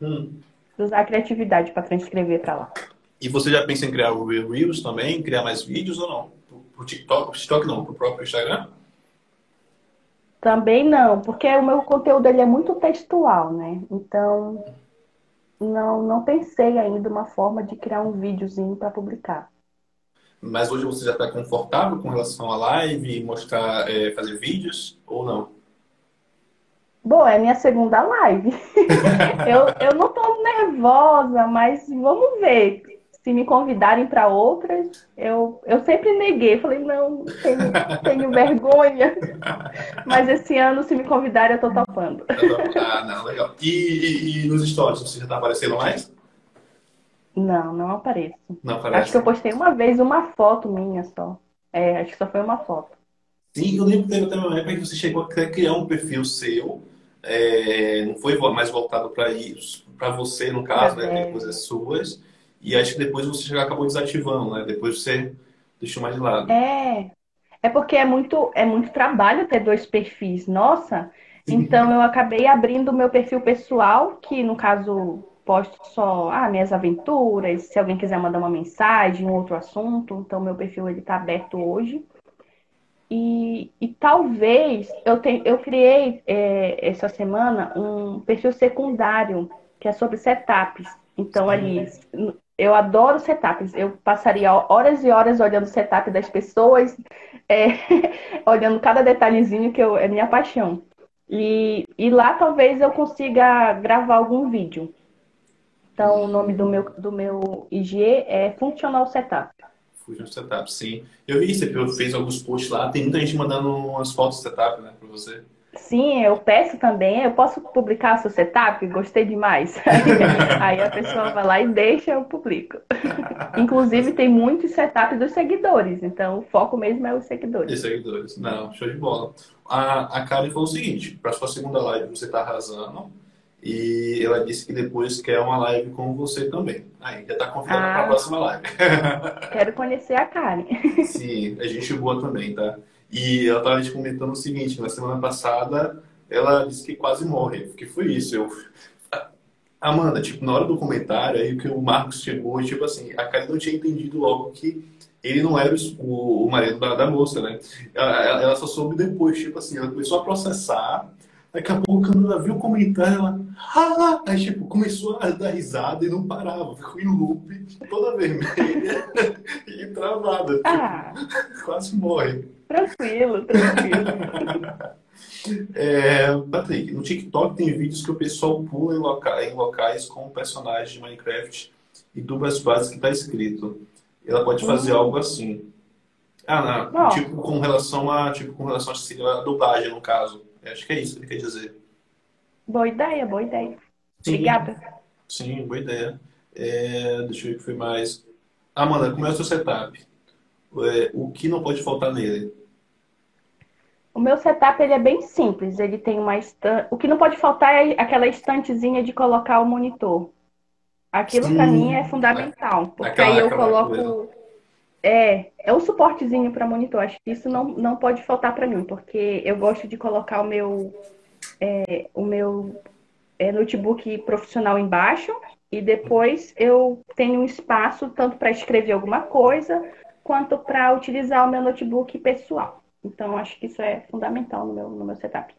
Hum. Usar a criatividade para transcrever para lá. E você já pensa em criar o Reels também? Criar mais vídeos ou não? Pro TikTok? Pro TikTok não, pro próprio Instagram? Também não, porque o meu conteúdo ele é muito textual, né? Então, não, não pensei ainda uma forma de criar um videozinho para publicar. Mas hoje você já está confortável com relação à live, mostrar, é, fazer vídeos ou não? Bom, é minha segunda live. eu, eu não estou nervosa, mas vamos ver se me convidarem para outras, eu, eu sempre neguei. Falei, não, tenho, tenho vergonha. Mas esse ano, se me convidarem, eu tô topando. Ah, não, legal. E, e, e nos stories, você já tá aparecendo mais? Não, não apareço. Não aparece. Acho que eu postei uma vez uma foto minha só. É, acho que só foi uma foto. Sim, eu lembro que teve até uma época que você chegou a criar um perfil seu. É, não foi mais voltado para isso, para você, no caso, é, né? coisas suas. E acho que depois você já acabou desativando, né? Depois você deixou mais de lado. É. É porque é muito, é muito trabalho ter dois perfis. Nossa! Então eu acabei abrindo o meu perfil pessoal, que no caso posto só ah, minhas aventuras, se alguém quiser mandar uma mensagem, um outro assunto. Então meu perfil ele está aberto hoje. E, e talvez eu, tenha, eu criei é, essa semana um perfil secundário que é sobre setups. Então ali eu adoro setups. Eu passaria horas e horas olhando o setup das pessoas, é, olhando cada detalhezinho que eu, é minha paixão. E, e lá talvez eu consiga gravar algum vídeo. Então, o nome do meu, do meu IG é Funcional Setup. Funcional Setup, sim. Eu vi, você fez alguns posts lá, tem muita gente mandando umas fotos de setup, né, para você. Sim, eu peço também. Eu posso publicar seu setup? Gostei demais. Aí a pessoa vai lá e deixa, eu publico. Inclusive, tem muitos setups dos seguidores. Então, o foco mesmo é os seguidores. E seguidores. Não, show de bola. A, a Karen falou o seguinte: para sua segunda live você está arrasando. E ela disse que depois quer uma live com você também. Aí, já está convidada ah, para a próxima live. quero conhecer a Karen. Sim, a gente boa também, tá? E ela estava te comentando o seguinte, na semana passada ela disse que quase morre. Que foi isso? Eu... Amanda, tipo, na hora do comentário, aí que o Marcos chegou, tipo assim, a Karen não tinha entendido logo que ele não era o, o marido da, da moça, né? Ela, ela, só soube depois, tipo assim, ela começou a processar, daqui a pouco quando ela viu o comentário, ela, ah! aí tipo, começou a dar risada e não parava, ficou em loop, toda vermelha e travada, tipo, ah. quase morre. Tranquilo, tranquilo. É, Patrick, no TikTok tem vídeos que o pessoal pula em, loca em locais com personagens de Minecraft e dubla as frases que está escrito. Ela pode fazer uhum. algo assim. Ah, não, tipo com relação a tipo com relação a, a dublagem no caso. Acho que é isso que ele quer dizer. Boa ideia, boa ideia. Sim, Obrigada. Sim, boa ideia. É, deixa eu ver o que foi mais. Amanda, como é o seu setup? é, o que não pode faltar nele? O meu setup ele é bem simples. Ele tem uma estante. O que não pode faltar é aquela estantezinha de colocar o monitor. Aquilo para mim é fundamental, porque aí eu coloco coisa. é é o suportezinho para monitor. Acho que isso não, não pode faltar para mim, porque eu gosto de colocar o meu é, o meu é, notebook profissional embaixo e depois eu tenho um espaço tanto para escrever alguma coisa quanto para utilizar o meu notebook pessoal. Então, acho que isso é fundamental no meu, no meu setup.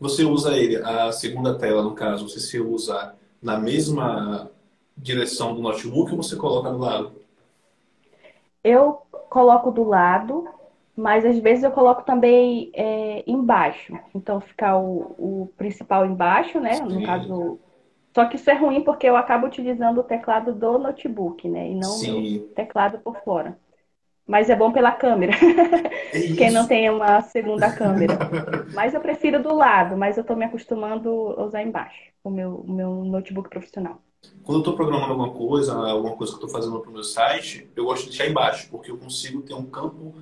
Você usa ele, a segunda tela, no caso, você se usa na mesma direção do notebook ou você coloca do lado? Eu coloco do lado, mas às vezes eu coloco também é, embaixo. Então, ficar o, o principal embaixo, né? Sim. No caso, Só que isso é ruim porque eu acabo utilizando o teclado do notebook, né? E não o teclado por fora. Mas é bom pela câmera. É Quem não tem uma segunda câmera. Mas eu prefiro do lado, mas eu estou me acostumando a usar embaixo, o meu, o meu notebook profissional. Quando eu estou programando alguma coisa, alguma coisa que eu estou fazendo para o meu site, eu gosto de deixar embaixo, porque eu consigo ter um campo,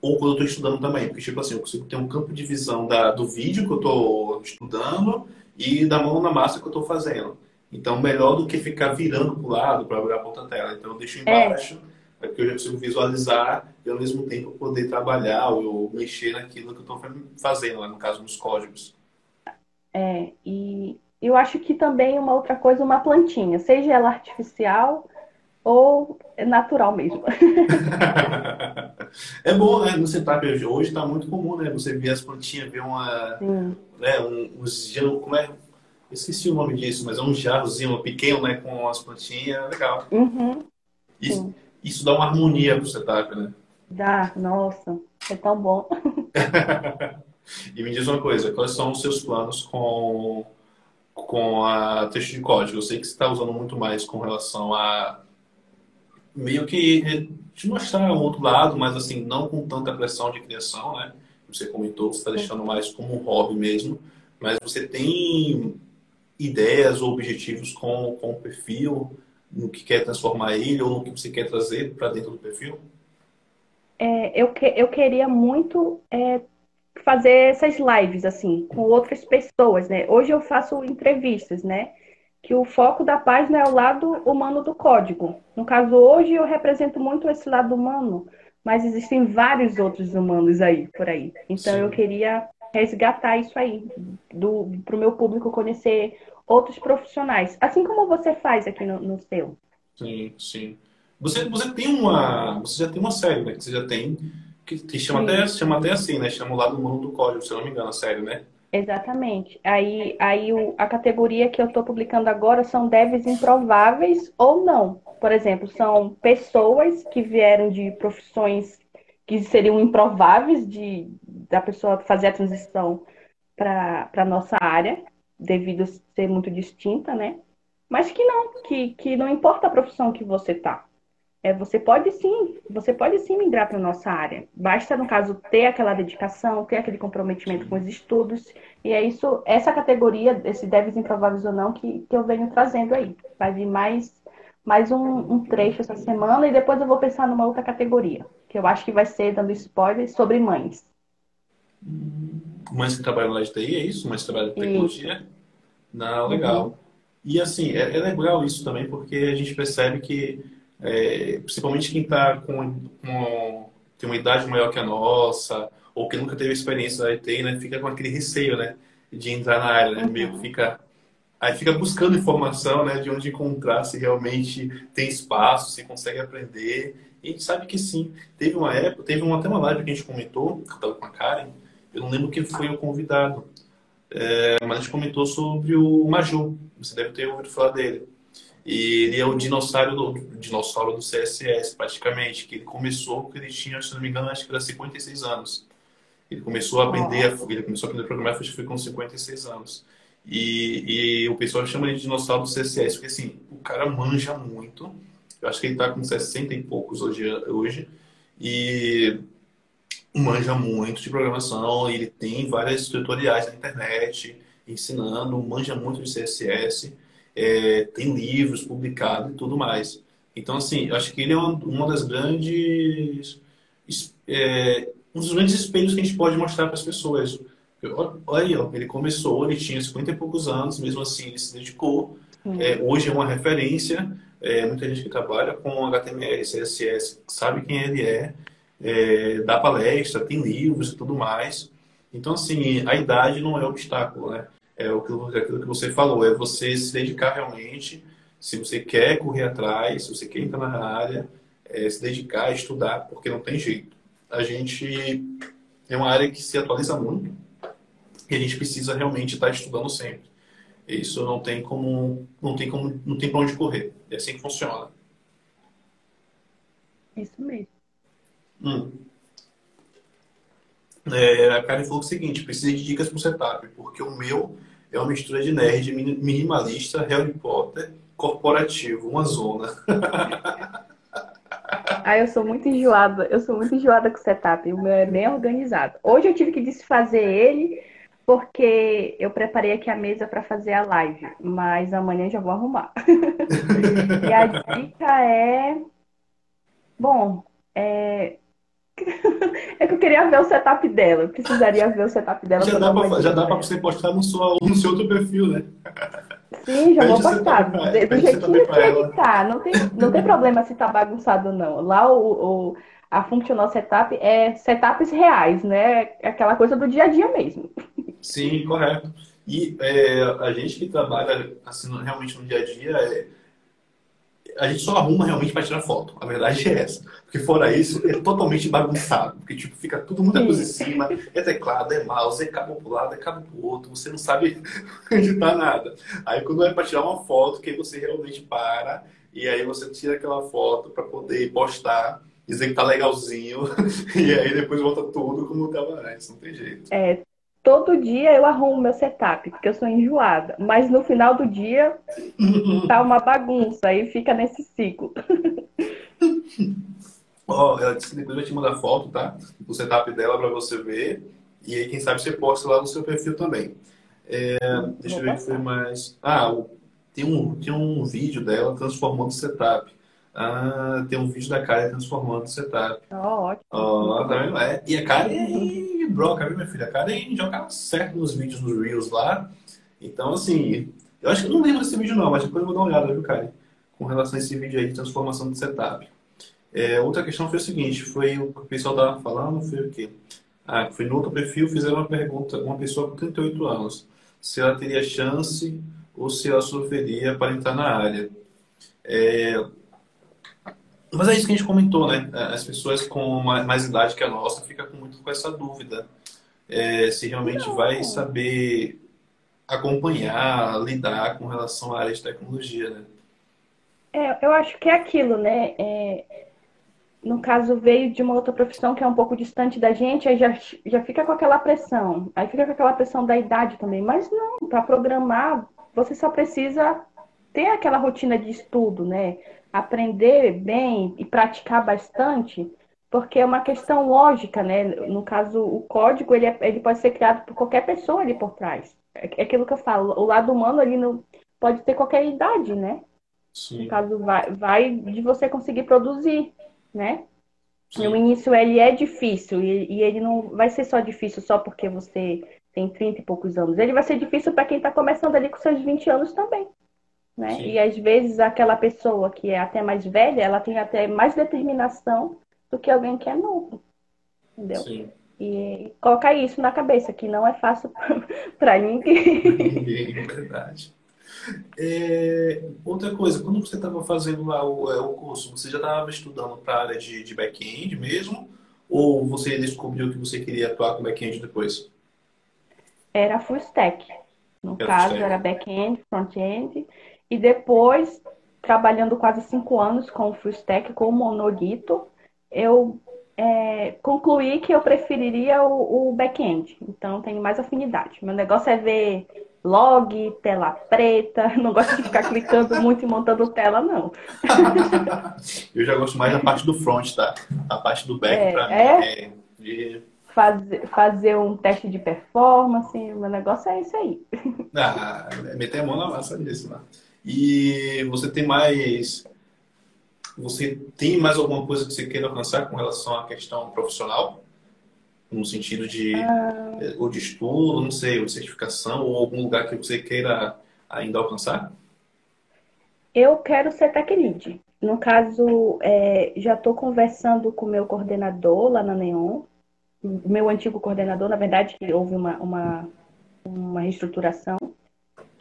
ou quando eu estou estudando também, porque tipo assim, eu consigo ter um campo de visão da, do vídeo que eu estou estudando e da mão na massa que eu estou fazendo. Então, melhor do que ficar virando para o lado para abrir a ponta tela. Então, eu deixo é. embaixo. É porque eu já consigo visualizar e ao mesmo tempo poder trabalhar ou mexer naquilo que eu estou fazendo, no caso nos códigos. É, e eu acho que também uma outra coisa, uma plantinha, seja ela artificial ou natural mesmo. é bom, né? No setup hoje está muito comum, né? Você ver as plantinhas, ver uma. Né, um, uns, como é? Esqueci o nome disso, mas é um jarrozinho pequeno, né? Com as plantinhas, legal. Uhum. Isso, isso dá uma harmonia pro setup, né? Dá, nossa, é tão bom. e me diz uma coisa, quais são os seus planos com, com a texto de código? Eu sei que você está usando muito mais com relação a meio que te mostrar um outro lado, mas assim, não com tanta pressão de criação, né? Você comentou que você está deixando mais como um hobby mesmo, mas você tem ideias ou objetivos com, com o perfil no que quer transformar ele ou no que você quer trazer para dentro do perfil? É, eu, que, eu queria muito é, fazer essas lives, assim, com outras pessoas, né? Hoje eu faço entrevistas, né? Que o foco da página é o lado humano do código. No caso, hoje eu represento muito esse lado humano, mas existem vários outros humanos aí, por aí. Então Sim. eu queria resgatar isso aí, para o meu público conhecer outros profissionais, assim como você faz aqui no, no seu. Sim, sim. Você, você tem uma. Você já tem uma série, né? Que você já tem. Que, que chama, até, chama até assim, né? Chama o lado humano do código, se eu não me engano, a série, né? Exatamente. Aí, aí o, a categoria que eu estou publicando agora são devs improváveis ou não. Por exemplo, são pessoas que vieram de profissões que seriam improváveis de da pessoa fazer a transição para a nossa área devido a ser muito distinta, né? Mas que não, que, que não importa a profissão que você tá. É, você pode sim, você pode sim migrar para a nossa área. Basta, no caso, ter aquela dedicação, ter aquele comprometimento com os estudos. E é isso, essa categoria, esse devs improváveis ou não, que, que eu venho trazendo aí. Vai vir mais, mais um, um trecho essa semana e depois eu vou pensar numa outra categoria, que eu acho que vai ser dando spoilers sobre mães. Mães que trabalham na TI, é isso? Mães que trabalham em tecnologia? Isso. Não, legal. Uhum. E assim, é, é, legal isso também, porque a gente percebe que, é, principalmente quem está com, com, tem uma idade maior que a nossa, ou que nunca teve experiência na IT, né, fica com aquele receio, né, de entrar na área, né, uhum. meio fica aí fica buscando informação, né, de onde encontrar se realmente tem espaço, se consegue aprender. E a gente sabe que sim. Teve uma época, teve uma, até uma live que a gente comentou, que estava com a Karen, eu não lembro quem foi o convidado, é, mas a gente comentou sobre o Maju. Você deve ter ouvido falar dele. E ele é o dinossauro do, dinossauro do CSS, praticamente, que ele começou porque ele tinha, se não me engano, acho que era 56 anos. Ele começou a aprender, oh. ele começou a aprender a programar, acho que foi com 56 anos. E, e, o pessoal chama ele de dinossauro do CSS, porque assim, o cara manja muito. Eu acho que ele está com 60 e poucos hoje. hoje e manja muito de programação, ele tem vários tutoriais na internet ensinando, manja muito de CSS, é, tem livros publicados e tudo mais. Então, assim, eu acho que ele é uma, uma das grandes. É, um dos grandes espelhos que a gente pode mostrar para as pessoas. Olha aí, ó, ele começou, ele tinha 50 e poucos anos, mesmo assim ele se dedicou. É, hoje é uma referência. É, muita gente que trabalha com HTML, CSS, sabe quem ele é é, dá palestra, tem livros e tudo mais. Então, assim, a idade não é obstáculo, né? É aquilo, aquilo que você falou, é você se dedicar realmente, se você quer correr atrás, se você quer entrar na área, é se dedicar, estudar, porque não tem jeito. A gente é uma área que se atualiza muito e a gente precisa realmente estar estudando sempre. Isso não tem como, não tem como, não tem para onde correr. É assim que funciona. Isso mesmo. Hum. É, a Karen falou o seguinte: precisa de dicas para o setup, porque o meu é uma mistura de nerd, minimalista, Harry Potter, corporativo, uma zona. Ah, eu sou muito enjoada. Eu sou muito enjoada com o setup. O meu é bem organizado. Hoje eu tive que desfazer ele porque eu preparei aqui a mesa para fazer a live, mas amanhã já vou arrumar. e a dica é. Bom, é. é que eu queria ver o setup dela. Eu precisaria ver o setup dela. Já dá para já dá para você postar no seu, no seu outro perfil, né? Sim, já vou postar. Do, do jeitinho que ele tá. Não tem, não tem problema se tá bagunçado, não. Lá o, o a Functional Setup é setups reais, né? É aquela coisa do dia a dia mesmo. Sim, correto. E é, a gente que trabalha assim, realmente no dia a dia, é, a gente só arruma realmente para tirar foto. A verdade é essa. Porque fora isso, é totalmente bagunçado. Porque tipo, fica tudo muita coisa em cima. É teclado, é mouse, é cabo pro lado, é cabo pro outro. Você não sabe editar nada. Aí quando é para tirar uma foto, que você realmente para e aí você tira aquela foto para poder postar dizer que tá legalzinho, e aí depois volta tudo como estava antes, não tem jeito. É, todo dia eu arrumo meu setup, porque eu sou enjoada. Mas no final do dia tá uma bagunça, aí fica nesse ciclo. Ó, oh, ela disse que depois vai te mandar foto, tá? O setup dela para você ver. E aí, quem sabe, você posta lá no seu perfil também. É, deixa eu ver o que foi mais. Ah, tem um, tem um vídeo dela transformando o setup. Ah, tem um vídeo da Karen transformando o setup. Oh, ótimo. Oh, tá vendo? É. E a Karen broca, viu, minha filha? A Karen joga certo nos vídeos, nos Reels lá. Então, assim, eu acho que eu não lembro desse vídeo não, mas depois eu vou dar uma olhada, viu, Karen? Com relação a esse vídeo aí de transformação de setup. É, outra questão foi o seguinte, foi o que o pessoal estava falando, foi o quê? Ah, foi no outro perfil, fizeram uma pergunta, uma pessoa com 38 anos, se ela teria chance ou se ela sofreria para entrar na área. É, mas é isso que a gente comentou, né? As pessoas com mais idade que a nossa ficam muito com essa dúvida. É, se realmente Não. vai saber acompanhar, lidar com relação à área de tecnologia, né? É, eu acho que é aquilo, né? É, no caso, veio de uma outra profissão que é um pouco distante da gente, aí já, já fica com aquela pressão. Aí fica com aquela pressão da idade também. Mas não, para programar, você só precisa ter aquela rotina de estudo, né? Aprender bem e praticar bastante, porque é uma questão lógica, né? No caso, o código ele, é, ele pode ser criado por qualquer pessoa ali por trás. É, é aquilo que eu falo, o lado humano ali não pode ter qualquer idade, né? Sim. No caso, vai, vai de você conseguir produzir, né? Sim. No início ele é difícil e, e, ele não vai ser só difícil só porque você tem 30 e poucos anos. Ele vai ser difícil para quem está começando ali com seus 20 anos também. Né? E às vezes aquela pessoa que é até mais velha, ela tem até mais determinação do que alguém que é novo. Entendeu? Sim. E colocar isso na cabeça, que não é fácil para ninguém. É verdade. É, outra coisa, quando você estava fazendo lá o, é, o, curso, você já estava estudando para a área de, de back-end mesmo? Ou você descobriu que você queria atuar com back-end depois? Era full stack. No era caso, era back-end, front-end. E depois, trabalhando quase cinco anos com o full stack, com o monolito, eu é, concluí que eu preferiria o, o back-end. Então, tenho mais afinidade. Meu negócio é ver log, tela preta. Não gosto de ficar clicando muito e montando tela, não. eu já gosto mais da parte do front, tá? A parte do back, é, pra mim, é, é de... fazer, fazer um teste de performance. Meu negócio é isso aí. Ah, meter a mão na massa disso, mano. E você tem mais. Você tem mais alguma coisa que você queira alcançar com relação à questão profissional? No sentido de. Ah. Ou de estudo, não sei, ou de certificação, ou algum lugar que você queira ainda alcançar? Eu quero ser tech lead. No caso, é, já estou conversando com o meu coordenador lá na Neon. O meu antigo coordenador, na verdade, houve uma, uma, uma reestruturação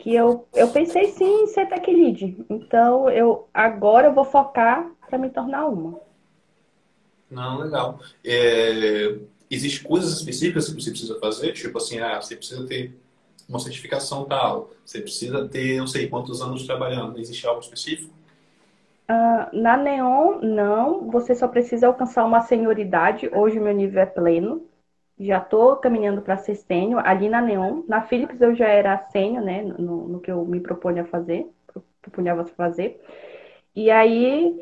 que eu, eu pensei sim em ser tech lead. Então, eu agora eu vou focar para me tornar uma. Não, legal. É, Existem coisas específicas que você precisa fazer? Tipo assim, ah, você precisa ter uma certificação tal, você precisa ter não sei quantos anos trabalhando. Existe algo específico? Uh, na Neon, não. Você só precisa alcançar uma senioridade. Hoje, meu nível é pleno. Já estou caminhando para ser sênior ali na Neon. Na Philips eu já era sênior, né, no, no, que eu me proponho a fazer, propunha a fazer. E aí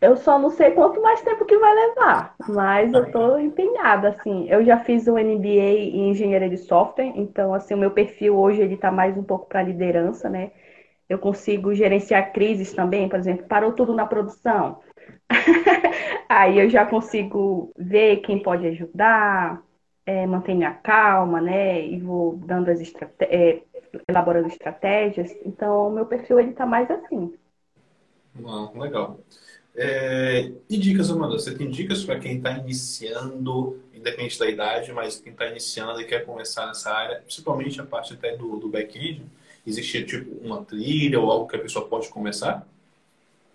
eu só não sei quanto mais tempo que vai levar, mas eu estou empenhada, assim. Eu já fiz o MBA em engenharia de software, então assim o meu perfil hoje ele está mais um pouco para liderança, né? Eu consigo gerenciar crises também, por exemplo, parou tudo na produção. Aí eu já consigo ver quem pode ajudar, é, manter minha calma, né? E vou dando as estratégias, é, elaborando estratégias. Então, meu perfil ele tá mais assim. Ah, legal. É, e dicas, Amanda? Você tem dicas para quem está iniciando, independente da idade, mas quem está iniciando e quer começar nessa área, principalmente a parte até do, do back-end? Existe tipo uma trilha ou algo que a pessoa pode começar?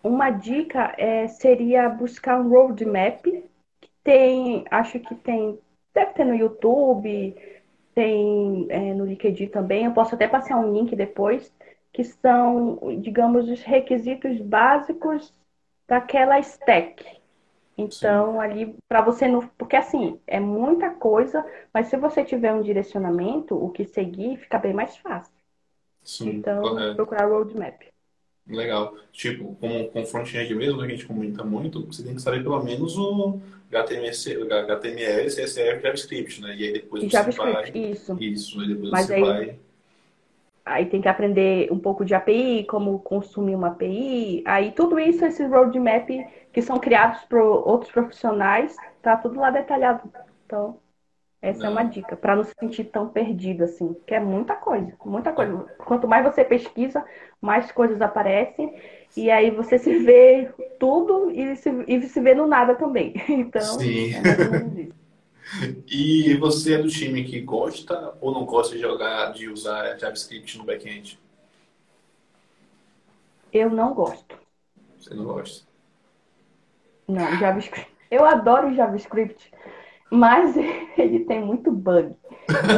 Uma dica é, seria buscar um roadmap que tem, acho que tem Deve ter no YouTube, tem é, no LinkedIn também. Eu posso até passar um link depois, que são, digamos, os requisitos básicos daquela stack. Então, Sim. ali, para você não. Porque, assim, é muita coisa, mas se você tiver um direcionamento, o que seguir fica bem mais fácil. Sim, então, correto. procurar roadmap. Legal. Tipo, como com front-end mesmo, a gente comenta muito, você tem que saber pelo menos o HTML, HTML CSS, JavaScript, né? E aí depois você JavaScript, vai... isso. Isso, aí depois Mas você aí... vai... Aí tem que aprender um pouco de API, como consumir uma API. Aí tudo isso, esses roadmap que são criados por outros profissionais, tá tudo lá detalhado. Então, essa não. é uma dica, para não se sentir tão perdido assim, que é muita coisa, muita coisa. Quanto mais você pesquisa, mais coisas aparecem, e aí você se vê tudo e se, e se vê no nada também. Então, Sim. É e você é do time que gosta ou não gosta de jogar, de usar JavaScript no back-end? Eu não gosto. Você não gosta? Não, JavaScript. Eu adoro JavaScript, mas ele tem muito bug.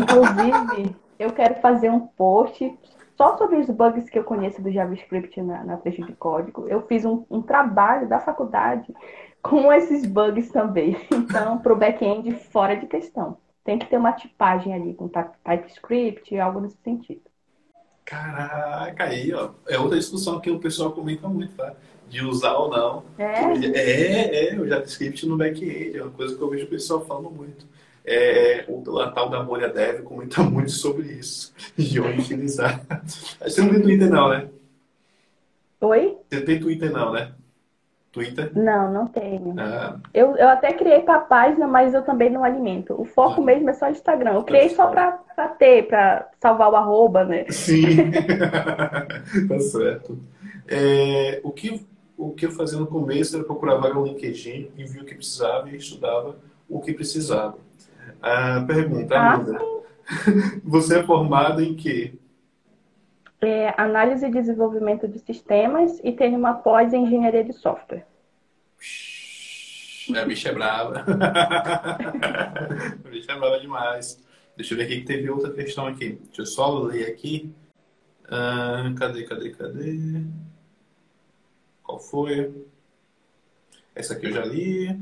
Inclusive, eu quero fazer um post só sobre os bugs que eu conheço do JavaScript na, na trecho de código. Eu fiz um, um trabalho da faculdade com esses bugs também. Então, para o back-end, fora de questão. Tem que ter uma tipagem ali com TypeScript, algo nesse sentido. Caraca, aí, ó. É outra discussão que o pessoal comenta muito, tá? De usar ou não. É? É, é, o JavaScript no back-end. É uma coisa que eu vejo o pessoal falando muito. É, o, a tal da bolha dev comenta muito sobre isso. De onde utilizar. Você não tem Twitter, não, né? Oi? Você tem Twitter, não, né? Twitter? Não, não tenho. Ah. Eu, eu até criei para a página, mas eu também não alimento. O foco ah. mesmo é só Instagram. Eu criei só para ter, para salvar o arroba, né? Sim, tá certo. É, o, que, o que eu fazia no começo era procurar vaga no LinkedIn e via o que precisava e estudava o que precisava. A pergunta, ah. Você é formada em quê? é, análise e desenvolvimento de sistemas e tem uma pós em engenharia de software. A bicha é brava. a bicha é brava demais. Deixa eu ver aqui que teve outra questão aqui. Deixa eu só ler aqui. Ah, cadê, cadê, cadê? Qual foi? Essa aqui eu já li.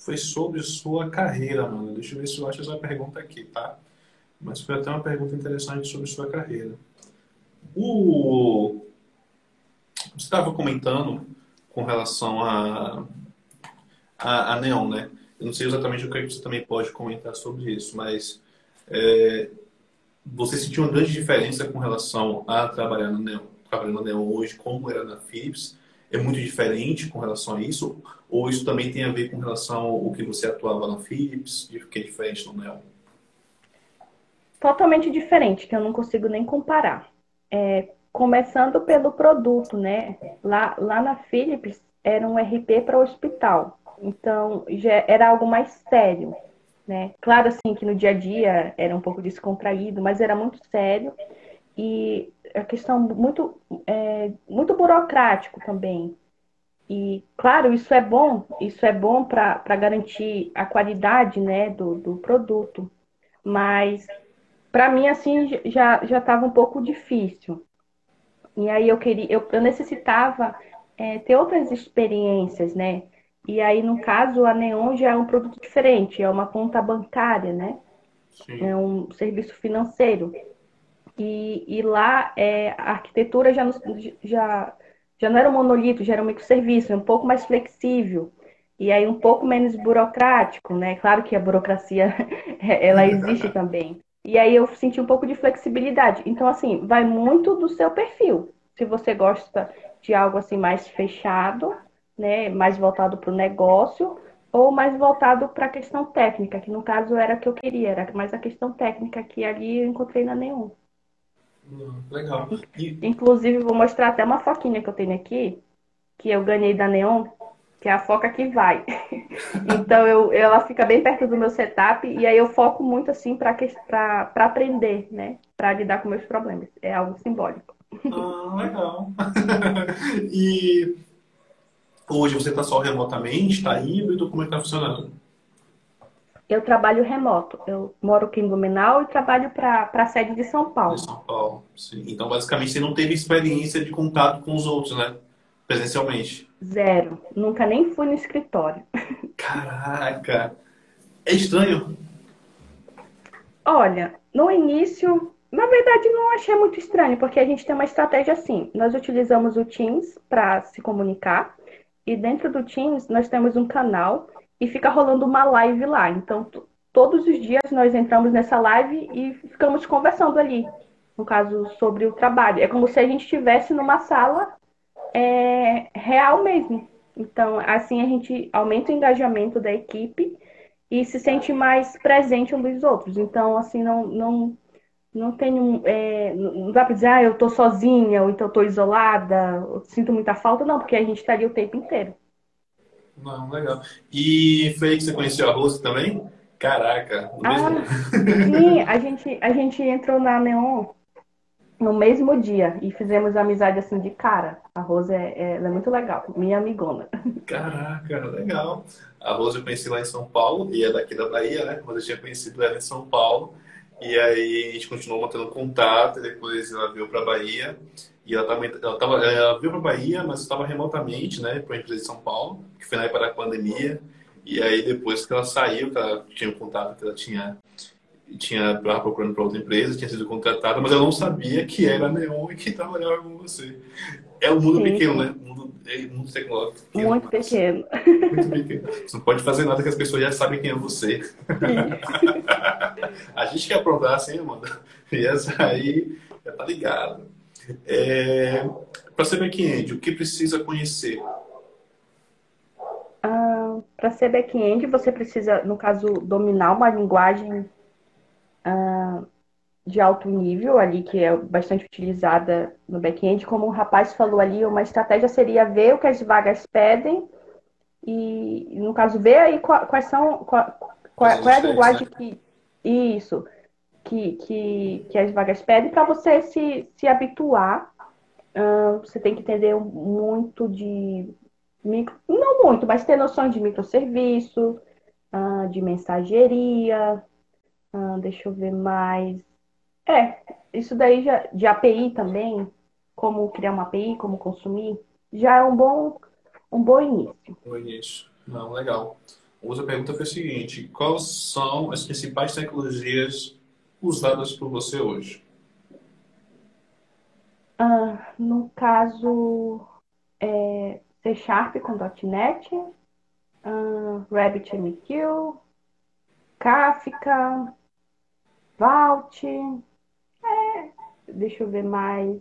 Foi sobre sua carreira, mano. Deixa eu ver se eu acho essa pergunta aqui, tá? Mas foi até uma pergunta interessante sobre sua carreira. O... Você estava comentando com relação a, a, a, Neon, né? Eu não sei exatamente o que você também pode comentar sobre isso, mas é, você sentiu uma grande diferença com relação a trabalhar no Neon, trabalhando na Neon hoje, como era na Philips, é muito diferente com relação a isso? Ou isso também tem a ver com relação ao que você atuava na Philips, que é diferente no Neo? Totalmente diferente, que eu não consigo nem comparar. É, começando pelo produto, né? Lá, lá na Philips era um RP para hospital. Então, já era algo mais sério, né? Claro, assim, que no dia a dia era um pouco descontraído, mas era muito sério e a questão muito, é, muito burocrático também. E, claro, isso é bom, isso é bom para garantir a qualidade né, do, do produto. Mas, para mim, assim, já estava um pouco difícil. E aí eu queria, eu, eu necessitava é, ter outras experiências, né? E aí, no caso, a Neon já é um produto diferente, é uma conta bancária, né? Sim. É um serviço financeiro. E, e lá é, a arquitetura já, já, já não era um monolito, já era um microserviço, é um pouco mais flexível. E aí um pouco menos burocrático, né? Claro que a burocracia, ela existe também. E aí eu senti um pouco de flexibilidade. Então, assim, vai muito do seu perfil. Se você gosta de algo assim mais fechado, né? Mais voltado para o negócio, ou mais voltado para a questão técnica, que no caso era a que eu queria, era mais a questão técnica que ali eu encontrei na Neon. Legal. E... Inclusive, vou mostrar até uma foquinha que eu tenho aqui, que eu ganhei da Neon, que é a foca que vai. então, eu, ela fica bem perto do meu setup, e aí eu foco muito assim para aprender, né? Para lidar com meus problemas. É algo simbólico. Ah, legal. e Hoje você está só remotamente, está híbrido, como é que está funcionando? Eu trabalho remoto. Eu moro aqui em Blumenau e trabalho para a sede de São Paulo. De São Paulo, sim. Então, basicamente, você não teve experiência de contato com os outros, né? Presencialmente. Zero. Nunca nem fui no escritório. Caraca! É estranho? Olha, no início, na verdade, não achei muito estranho, porque a gente tem uma estratégia assim. Nós utilizamos o Teams para se comunicar e dentro do Teams nós temos um canal e fica rolando uma live lá. Então, todos os dias nós entramos nessa live e ficamos conversando ali, no caso, sobre o trabalho. É como se a gente estivesse numa sala é, real mesmo. Então, assim a gente aumenta o engajamento da equipe e se sente mais presente um dos outros. Então, assim, não, não, não tenho. É, não dá para dizer, ah, eu tô sozinha, ou então eu tô isolada, eu sinto muita falta, não, porque a gente tá o tempo inteiro. Não, legal. E foi aí que você conheceu a Rose também? Caraca, ah, Sim, a gente, a gente entrou na Neon no mesmo dia e fizemos amizade assim de cara. A Rose é, é, é muito legal, minha amigona. Caraca, legal. A Rose eu conheci lá em São Paulo e é daqui da Bahia, né? Mas eu tinha conhecido ela em São Paulo. E aí a gente continuou mantendo contato, e depois ela veio para Bahia. E ela, tava, ela, tava, ela veio para Bahia, mas estava remotamente, né, para a empresa de São Paulo, que foi na época da pandemia. E aí depois que ela saiu, que ela tinha um contato que ela tinha tinha procurando para outra empresa, tinha sido contratada, mas eu não sabia que era Neon e que trabalhava com você. É um mundo Sim. pequeno, né? Um mundo, é um mundo tecnológico. Pequeno, muito pequeno. Muito pequeno. Você não pode fazer nada que as pessoas já sabem quem é você. a gente quer aprontar assim, Amanda. E essa aí já tá ligado. É, para ser back-end, o que precisa conhecer? Ah, para ser back-end, você precisa, no caso, dominar uma linguagem ah, de alto nível ali, que é bastante utilizada no back-end. Como o rapaz falou ali, uma estratégia seria ver o que as vagas pedem e, no caso, ver aí quais são, qual, qual, qual é a linguagem né? que. Isso, que, que, que as vagas pedem para você se, se habituar. Uh, você tem que entender muito de micro, não muito, mas ter noções de microserviço, uh, de mensageria, uh, deixa eu ver mais. É, isso daí já, de API também, como criar uma API, como consumir, já é um bom, um bom início. Bom início. Não, legal. Outra pergunta foi a seguinte: quais são as principais tecnologias usadas por você hoje? Ah, no caso, é C Sharp com .NET, uh, RabbitMQ, Kafka, Vault, é, deixa eu ver mais,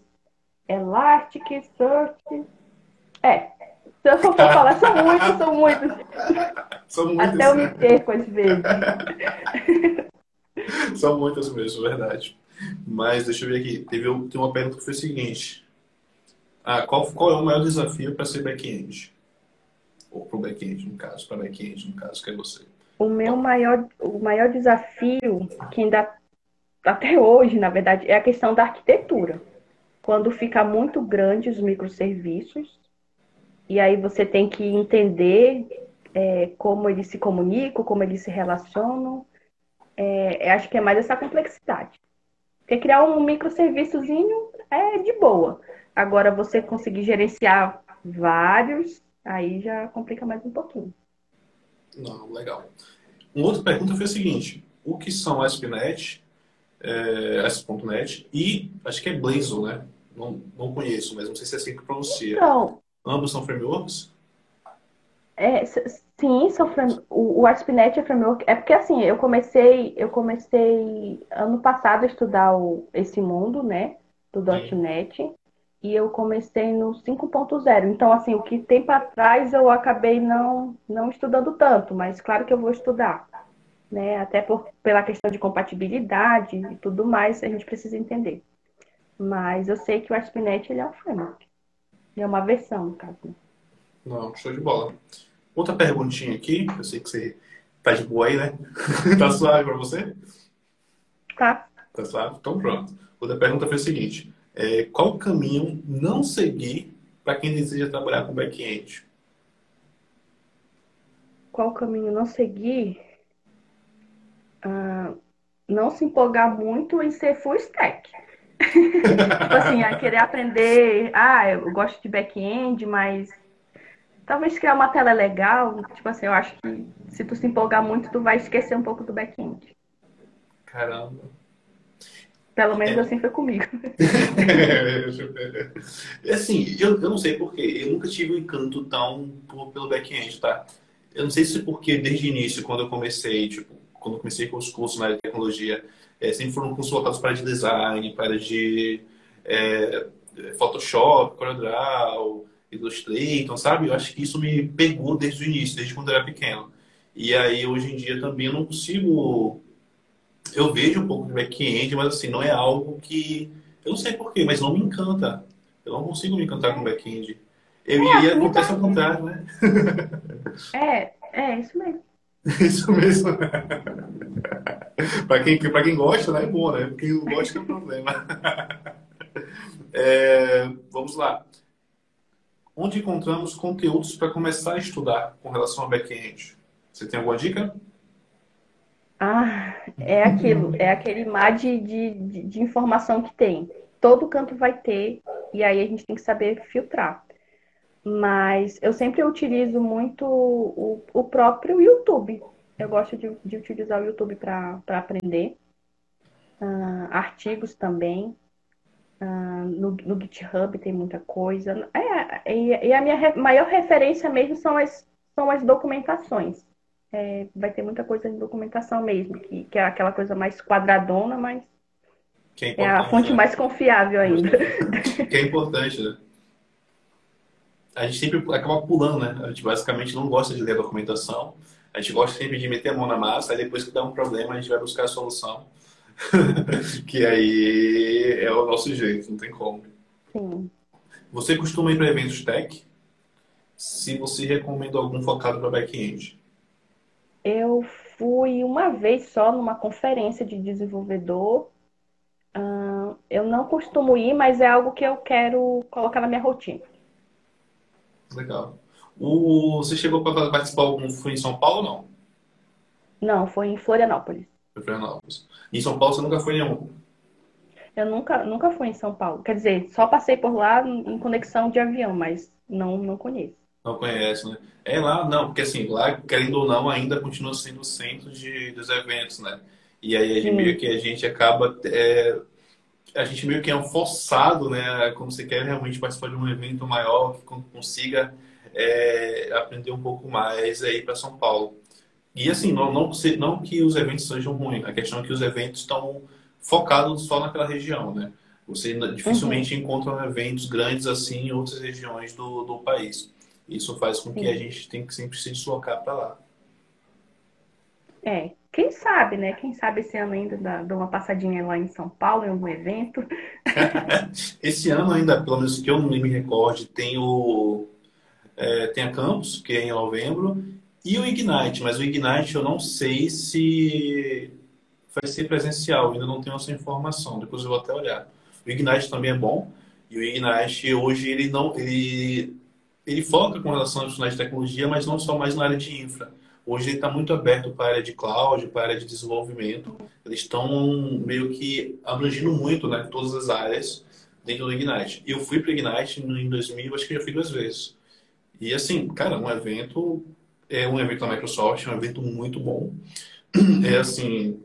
Elasticsearch, é, se eu for falar, são muitos, são muitos. São muitos. Até eu me perco às vezes. São muitas mesmo, verdade. Mas deixa eu ver aqui. Teve tem uma pergunta que foi a seguinte. Ah, qual, qual é o maior desafio para ser back-end? Ou para o back-end, no caso, para back-end, no caso, que é você. O meu maior, o maior desafio, que ainda até hoje, na verdade, é a questão da arquitetura. Quando fica muito grande os microserviços, e aí você tem que entender é, como eles se comunicam, como eles se relacionam, é, acho que é mais essa complexidade. Porque criar um microserviçozinho é de boa. Agora, você conseguir gerenciar vários Aí já complica mais um pouquinho. Não, legal. Uma outra pergunta foi a seguinte: o que são ASP.NET, é, ASP.NET e acho que é Blazor, né? Não, não conheço, mas não sei se é assim que pronuncia. Então, Ambos são frameworks? É, sim, o, o ASP.NET é framework. É porque assim, eu comecei, eu comecei ano passado a estudar o, esse mundo, né? Do .NET. E eu comecei no 5.0. Então, assim, o que tem para trás eu acabei não, não estudando tanto, mas claro que eu vou estudar. Né? Até por, pela questão de compatibilidade e tudo mais, a gente precisa entender. Mas eu sei que o ASP.NET ele é um framework. É uma versão, no caso. Não, show de bola. Outra perguntinha aqui, eu sei que você tá de boa aí, né? tá suave para você? Tá. Tá suave? Então pronto. Outra pergunta foi a seguinte: é, qual caminho não seguir para quem deseja trabalhar com back-end? Qual caminho não seguir? Ah, não se empolgar muito em ser full stack. tipo assim, a querer aprender, ah, eu gosto de back-end, mas Talvez criar uma tela legal, tipo assim, eu acho que se tu se empolgar muito, tu vai esquecer um pouco do back-end. Caramba. Pelo menos é. assim foi comigo. assim, eu, eu não sei porquê. Eu nunca tive um encanto tão pelo back-end, tá? Eu não sei se porque desde o início, quando eu comecei, tipo, quando eu comecei com os cursos na área de tecnologia, é, sempre foram cursos voltados para de design, para de é, Photoshop, CorelDRAW, Illustrator, sabe? Eu acho que isso me pegou desde o início, desde quando eu era pequeno. E aí, hoje em dia, também eu não consigo... Eu vejo um pouco de back-end, mas assim, não é algo que... Eu não sei porquê, mas não me encanta. Eu não consigo me encantar com back-end. Eu, é, e acontece ao contrário, né? É, é, isso mesmo. Isso mesmo. para quem, pra quem gosta, né, é bom, né? Quem não gosta é um problema. É, vamos lá onde encontramos conteúdos para começar a estudar com relação ao back-end. Você tem alguma dica? Ah, é aquilo, é aquele mar de, de, de, informação que tem. Todo canto vai ter, e aí a gente tem que saber filtrar. Mas eu sempre utilizo muito o, o próprio YouTube. Eu gosto de, de utilizar o YouTube para aprender. Uh, artigos também. Uh, no, no, GitHub tem muita coisa. É, e, e, a minha re, maior referência mesmo são as, são as documentações. É, vai ter muita coisa de documentação mesmo, que, que é aquela coisa mais quadradona, mas é, é, a fonte né? mais confiável ainda. Que é importante, né? A gente sempre acaba pulando, né? A gente basicamente não gosta de ler a documentação. A gente gosta sempre de meter a mão na massa, aí depois que dá um problema, a gente vai buscar a solução. que aí é o nosso jeito, não tem como. Sim. Você costuma ir para eventos tech? Se você recomenda algum focado para back-end? Eu fui uma vez só numa conferência de desenvolvedor. Uh, eu não costumo ir, mas é algo que eu quero colocar na minha rotina. Legal. O, você chegou para participar algum foi em São Paulo ou não? Não, foi em Florianópolis. Em Florianópolis. Em São Paulo você nunca foi nenhum? Eu nunca, nunca fui em São Paulo. Quer dizer, só passei por lá em conexão de avião, mas não, não conheço. Não conhece, né? É lá, não, porque assim, lá, querendo ou não, ainda continua sendo o centro de, dos eventos, né? E aí a gente, meio que a gente acaba. É, a gente meio que é um forçado, né? Quando você quer realmente participar de um evento maior, que consiga é, aprender um pouco mais aí para São Paulo. E assim, não, não, não que os eventos sejam ruins, a questão é que os eventos estão focados só naquela região, né? Você dificilmente uhum. encontra eventos grandes assim em outras regiões do, do país. Isso faz com que a gente tenha que sempre se deslocar para lá. É, quem sabe, né? Quem sabe esse ano ainda dá, dá uma passadinha lá em São Paulo, em algum evento. esse ano ainda, pelo menos que eu não me recorde, tem o é, tem a Campus, que é em novembro, e o Ignite, mas o Ignite eu não sei se vai ser presencial, ainda não tenho essa informação, depois eu vou até olhar. O Ignite também é bom, e o Ignite hoje ele não ele ele foca com relação aos finais de tecnologia, mas não só mais na área de infra. Hoje ele está muito aberto para a área de cloud, para a área de desenvolvimento. Eles estão meio que abrangindo muito, né, todas as áreas dentro do Ignite. Eu fui para o Ignite em 2000, acho que já fui duas vezes. E assim, cara, um evento é um evento da Microsoft, é um evento muito bom. É assim,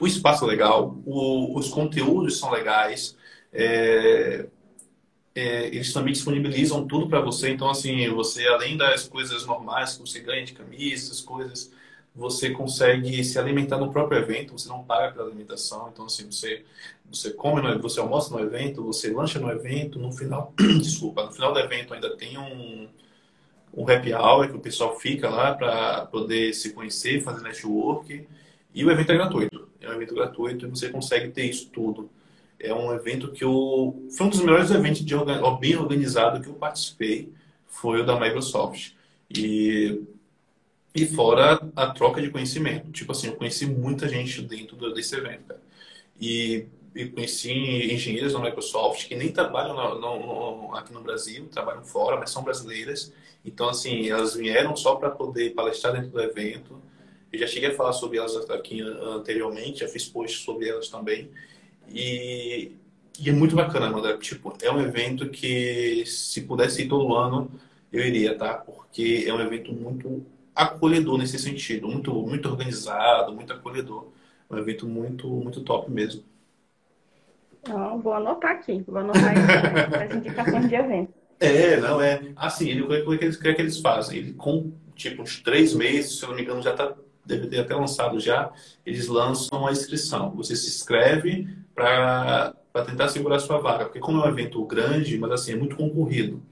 o espaço é legal, o, os conteúdos são legais, é, é, eles também disponibilizam tudo para você. Então, assim, você, além das coisas normais que você ganha de camisas, coisas, você consegue se alimentar no próprio evento, você não paga pela alimentação. Então, assim, você, você come, no, você almoça no evento, você lancha no evento, no final, desculpa, no final do evento ainda tem um, um happy hour que o pessoal fica lá para poder se conhecer, fazer network. E o evento é gratuito. É um evento gratuito e você consegue ter isso tudo. É um evento que eu... Foi um dos melhores eventos de bem organizado que eu participei. Foi o da Microsoft. E, e fora a troca de conhecimento. Tipo assim, eu conheci muita gente dentro desse evento, cara. E eu conheci engenheiras da Microsoft que nem trabalham no, no, aqui no Brasil, trabalham fora, mas são brasileiras. Então, assim, elas vieram só para poder palestrar dentro do evento. Eu já cheguei a falar sobre elas aqui anteriormente, já fiz posts sobre elas também. E, e é muito bacana, André. Tipo, é um evento que, se pudesse ir todo ano, eu iria, tá? Porque é um evento muito acolhedor nesse sentido, muito, muito organizado, muito acolhedor. É um evento muito, muito top mesmo. Não, vou anotar aqui, vou anotar as indicações de evento. É, não é. Assim, o que, que, eles, que, eles fazem? Ele, com tipo uns três meses, se eu não me engano, já está deve ter até lançado já, eles lançam a inscrição. Você se inscreve para tentar segurar sua vaga, porque como é um evento grande, mas assim, é muito concorrido.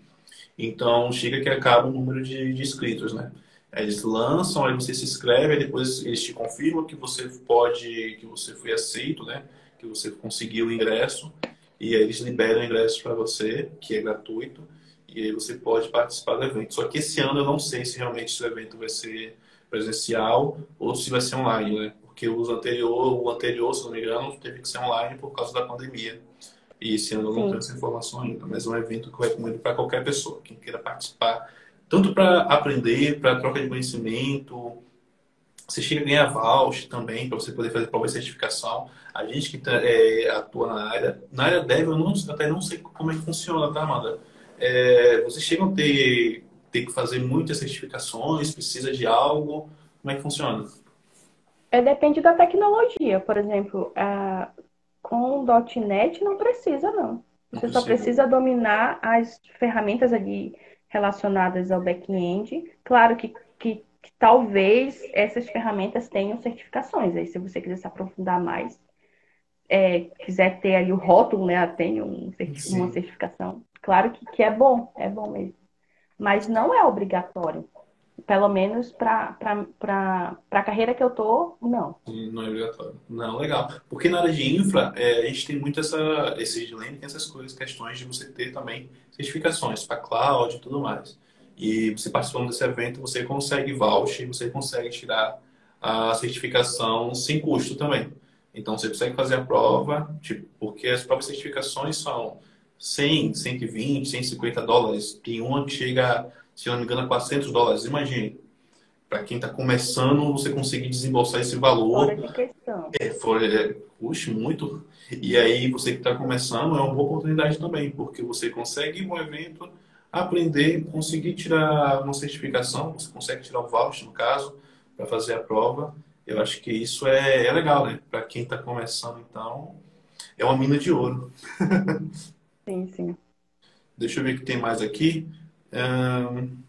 Então, chega que acaba o número de, de inscritos, né? Eles lançam, aí você se inscreve, aí depois eles te confirmam que você pode, que você foi aceito, né? Que você conseguiu o ingresso, e aí eles liberam o ingresso para você, que é gratuito, e aí você pode participar do evento. Só que esse ano eu não sei se realmente esse evento vai ser presencial ou se vai ser online, né? Porque os anterior, o anterior, se não me engano, teve que ser online por causa da pandemia. E esse ano eu não tenho essa informação ainda, mas é um evento que eu recomendo para qualquer pessoa, quem queira participar, tanto para aprender, para troca de conhecimento. Você chega a ganhar voucher também para você poder fazer prova de certificação. A gente que tá, é, atua na área, na área dev, eu não, até não sei como é que funciona, tá, Amanda? É, vocês chegam a ter tem que fazer muitas certificações, precisa de algo? Como é que funciona? É, depende da tecnologia. Por exemplo, a, com .NET não precisa, não. Você não só precisa dominar as ferramentas ali relacionadas ao back-end. Claro que, que, que, talvez essas ferramentas tenham certificações. Aí, se você quiser se aprofundar mais, é, quiser ter ali o rótulo, né? Tem um, uma certificação. Claro que, que é bom, é bom mesmo mas não é obrigatório. Pelo menos para a carreira que eu tô, não. Não é obrigatório. Não, legal. Porque na área de infra, é, a gente tem muito essa, esse dilema, essas coisas, questões de você ter também certificações para cloud e tudo mais. E você participando desse evento, você consegue voucher, você consegue tirar a certificação sem custo também. Então você consegue fazer a prova, tipo, porque as próprias certificações são 100, 120, 150 dólares. Tem uma que chega, se não me engano, a 400 dólares. Imagine. Para quem está começando, você conseguir desembolsar esse valor. Fora de questão. É, for, é, puxa, muito. E aí, você que está começando, é uma boa oportunidade também, porque você consegue um evento, aprender, conseguir tirar uma certificação, você consegue tirar um voucher, no caso, para fazer a prova. Eu acho que isso é, é legal, né? Para quem está começando, então, é uma mina de ouro. Sim, sim. Deixa eu ver o que tem mais aqui. Um...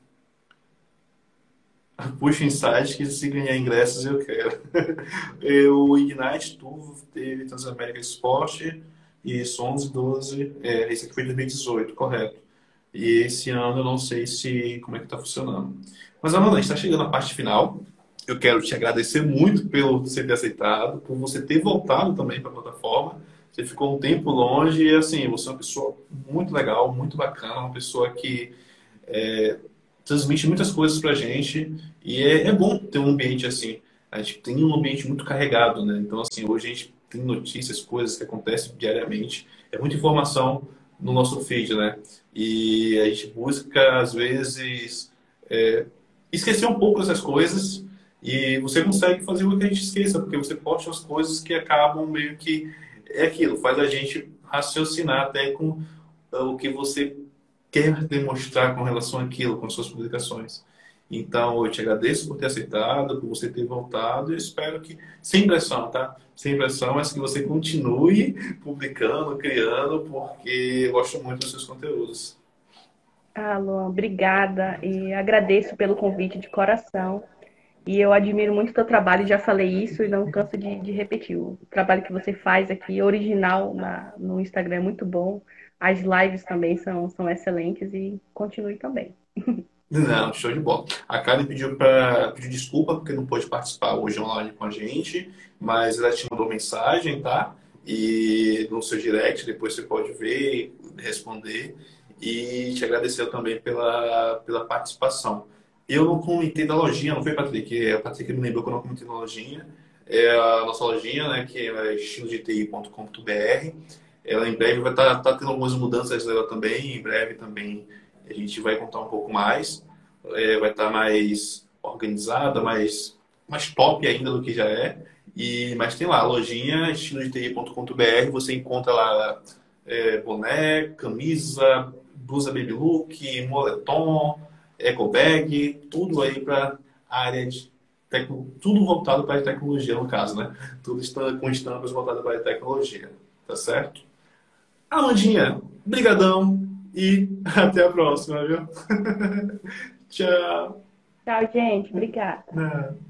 Puxa Insight, que se ganhar ingressos eu quero. o Ignite Tour teve Transamérica Sport e 11, 12. É, esse aqui foi 2018, correto. E esse ano eu não sei se como é que está funcionando. Mas Amanda, a gente está chegando à parte final. Eu quero te agradecer muito pelo você ter aceitado, por você ter voltado também para a plataforma. Você ficou um tempo longe e, assim, você é uma pessoa muito legal, muito bacana, uma pessoa que é, transmite muitas coisas pra gente e é, é, bom ter um ambiente assim. A gente tem um ambiente muito carregado, né? Então, assim, hoje a gente tem notícias, coisas que acontecem diariamente. É muita informação no nosso feed, né? E a gente busca, às vezes, é, esquecer um pouco dessas coisas e você consegue fazer o que a gente esqueça, porque você posta as coisas que acabam meio que é aquilo, faz a gente raciocinar até com o que você quer demonstrar com relação àquilo, com suas publicações. Então, eu te agradeço por ter aceitado, por você ter voltado e espero que, sem pressão, tá? Sem pressão, mas que você continue publicando, criando, porque eu gosto muito dos seus conteúdos. Ah, Luan, obrigada e agradeço pelo convite de coração. E eu admiro muito o teu trabalho, já falei isso e não canso de, de repetir. O trabalho que você faz aqui, original na, no Instagram, é muito bom. As lives também são, são excelentes e continue também. Não, show de bola. A Karen pediu para pedir desculpa porque não pôde participar hoje online com a gente, mas ela te mandou mensagem, tá? E no seu direct, depois você pode ver responder. E te agradeceu também pela, pela participação. Eu não comentei da lojinha, não foi, Patrick? A Patrick me lembrou que eu não comentei da lojinha. É a nossa lojinha, né, que é estilodeti.com.br. Ela em breve vai estar tá, tá tendo algumas mudanças dela também. Em breve também a gente vai contar um pouco mais. É, vai estar tá mais organizada, mais, mais top ainda do que já é. E, mas tem lá, lojinha estilodeti.com.br. Você encontra lá é, boné, camisa, blusa baby look, moletom eco bag, tudo aí para área de tecno... tudo voltado para a tecnologia no caso, né? Tudo está com estampas voltadas para a tecnologia, tá certo? Amandinha, brigadão e até a próxima, viu? Tchau. Tchau, gente. Obrigada. É.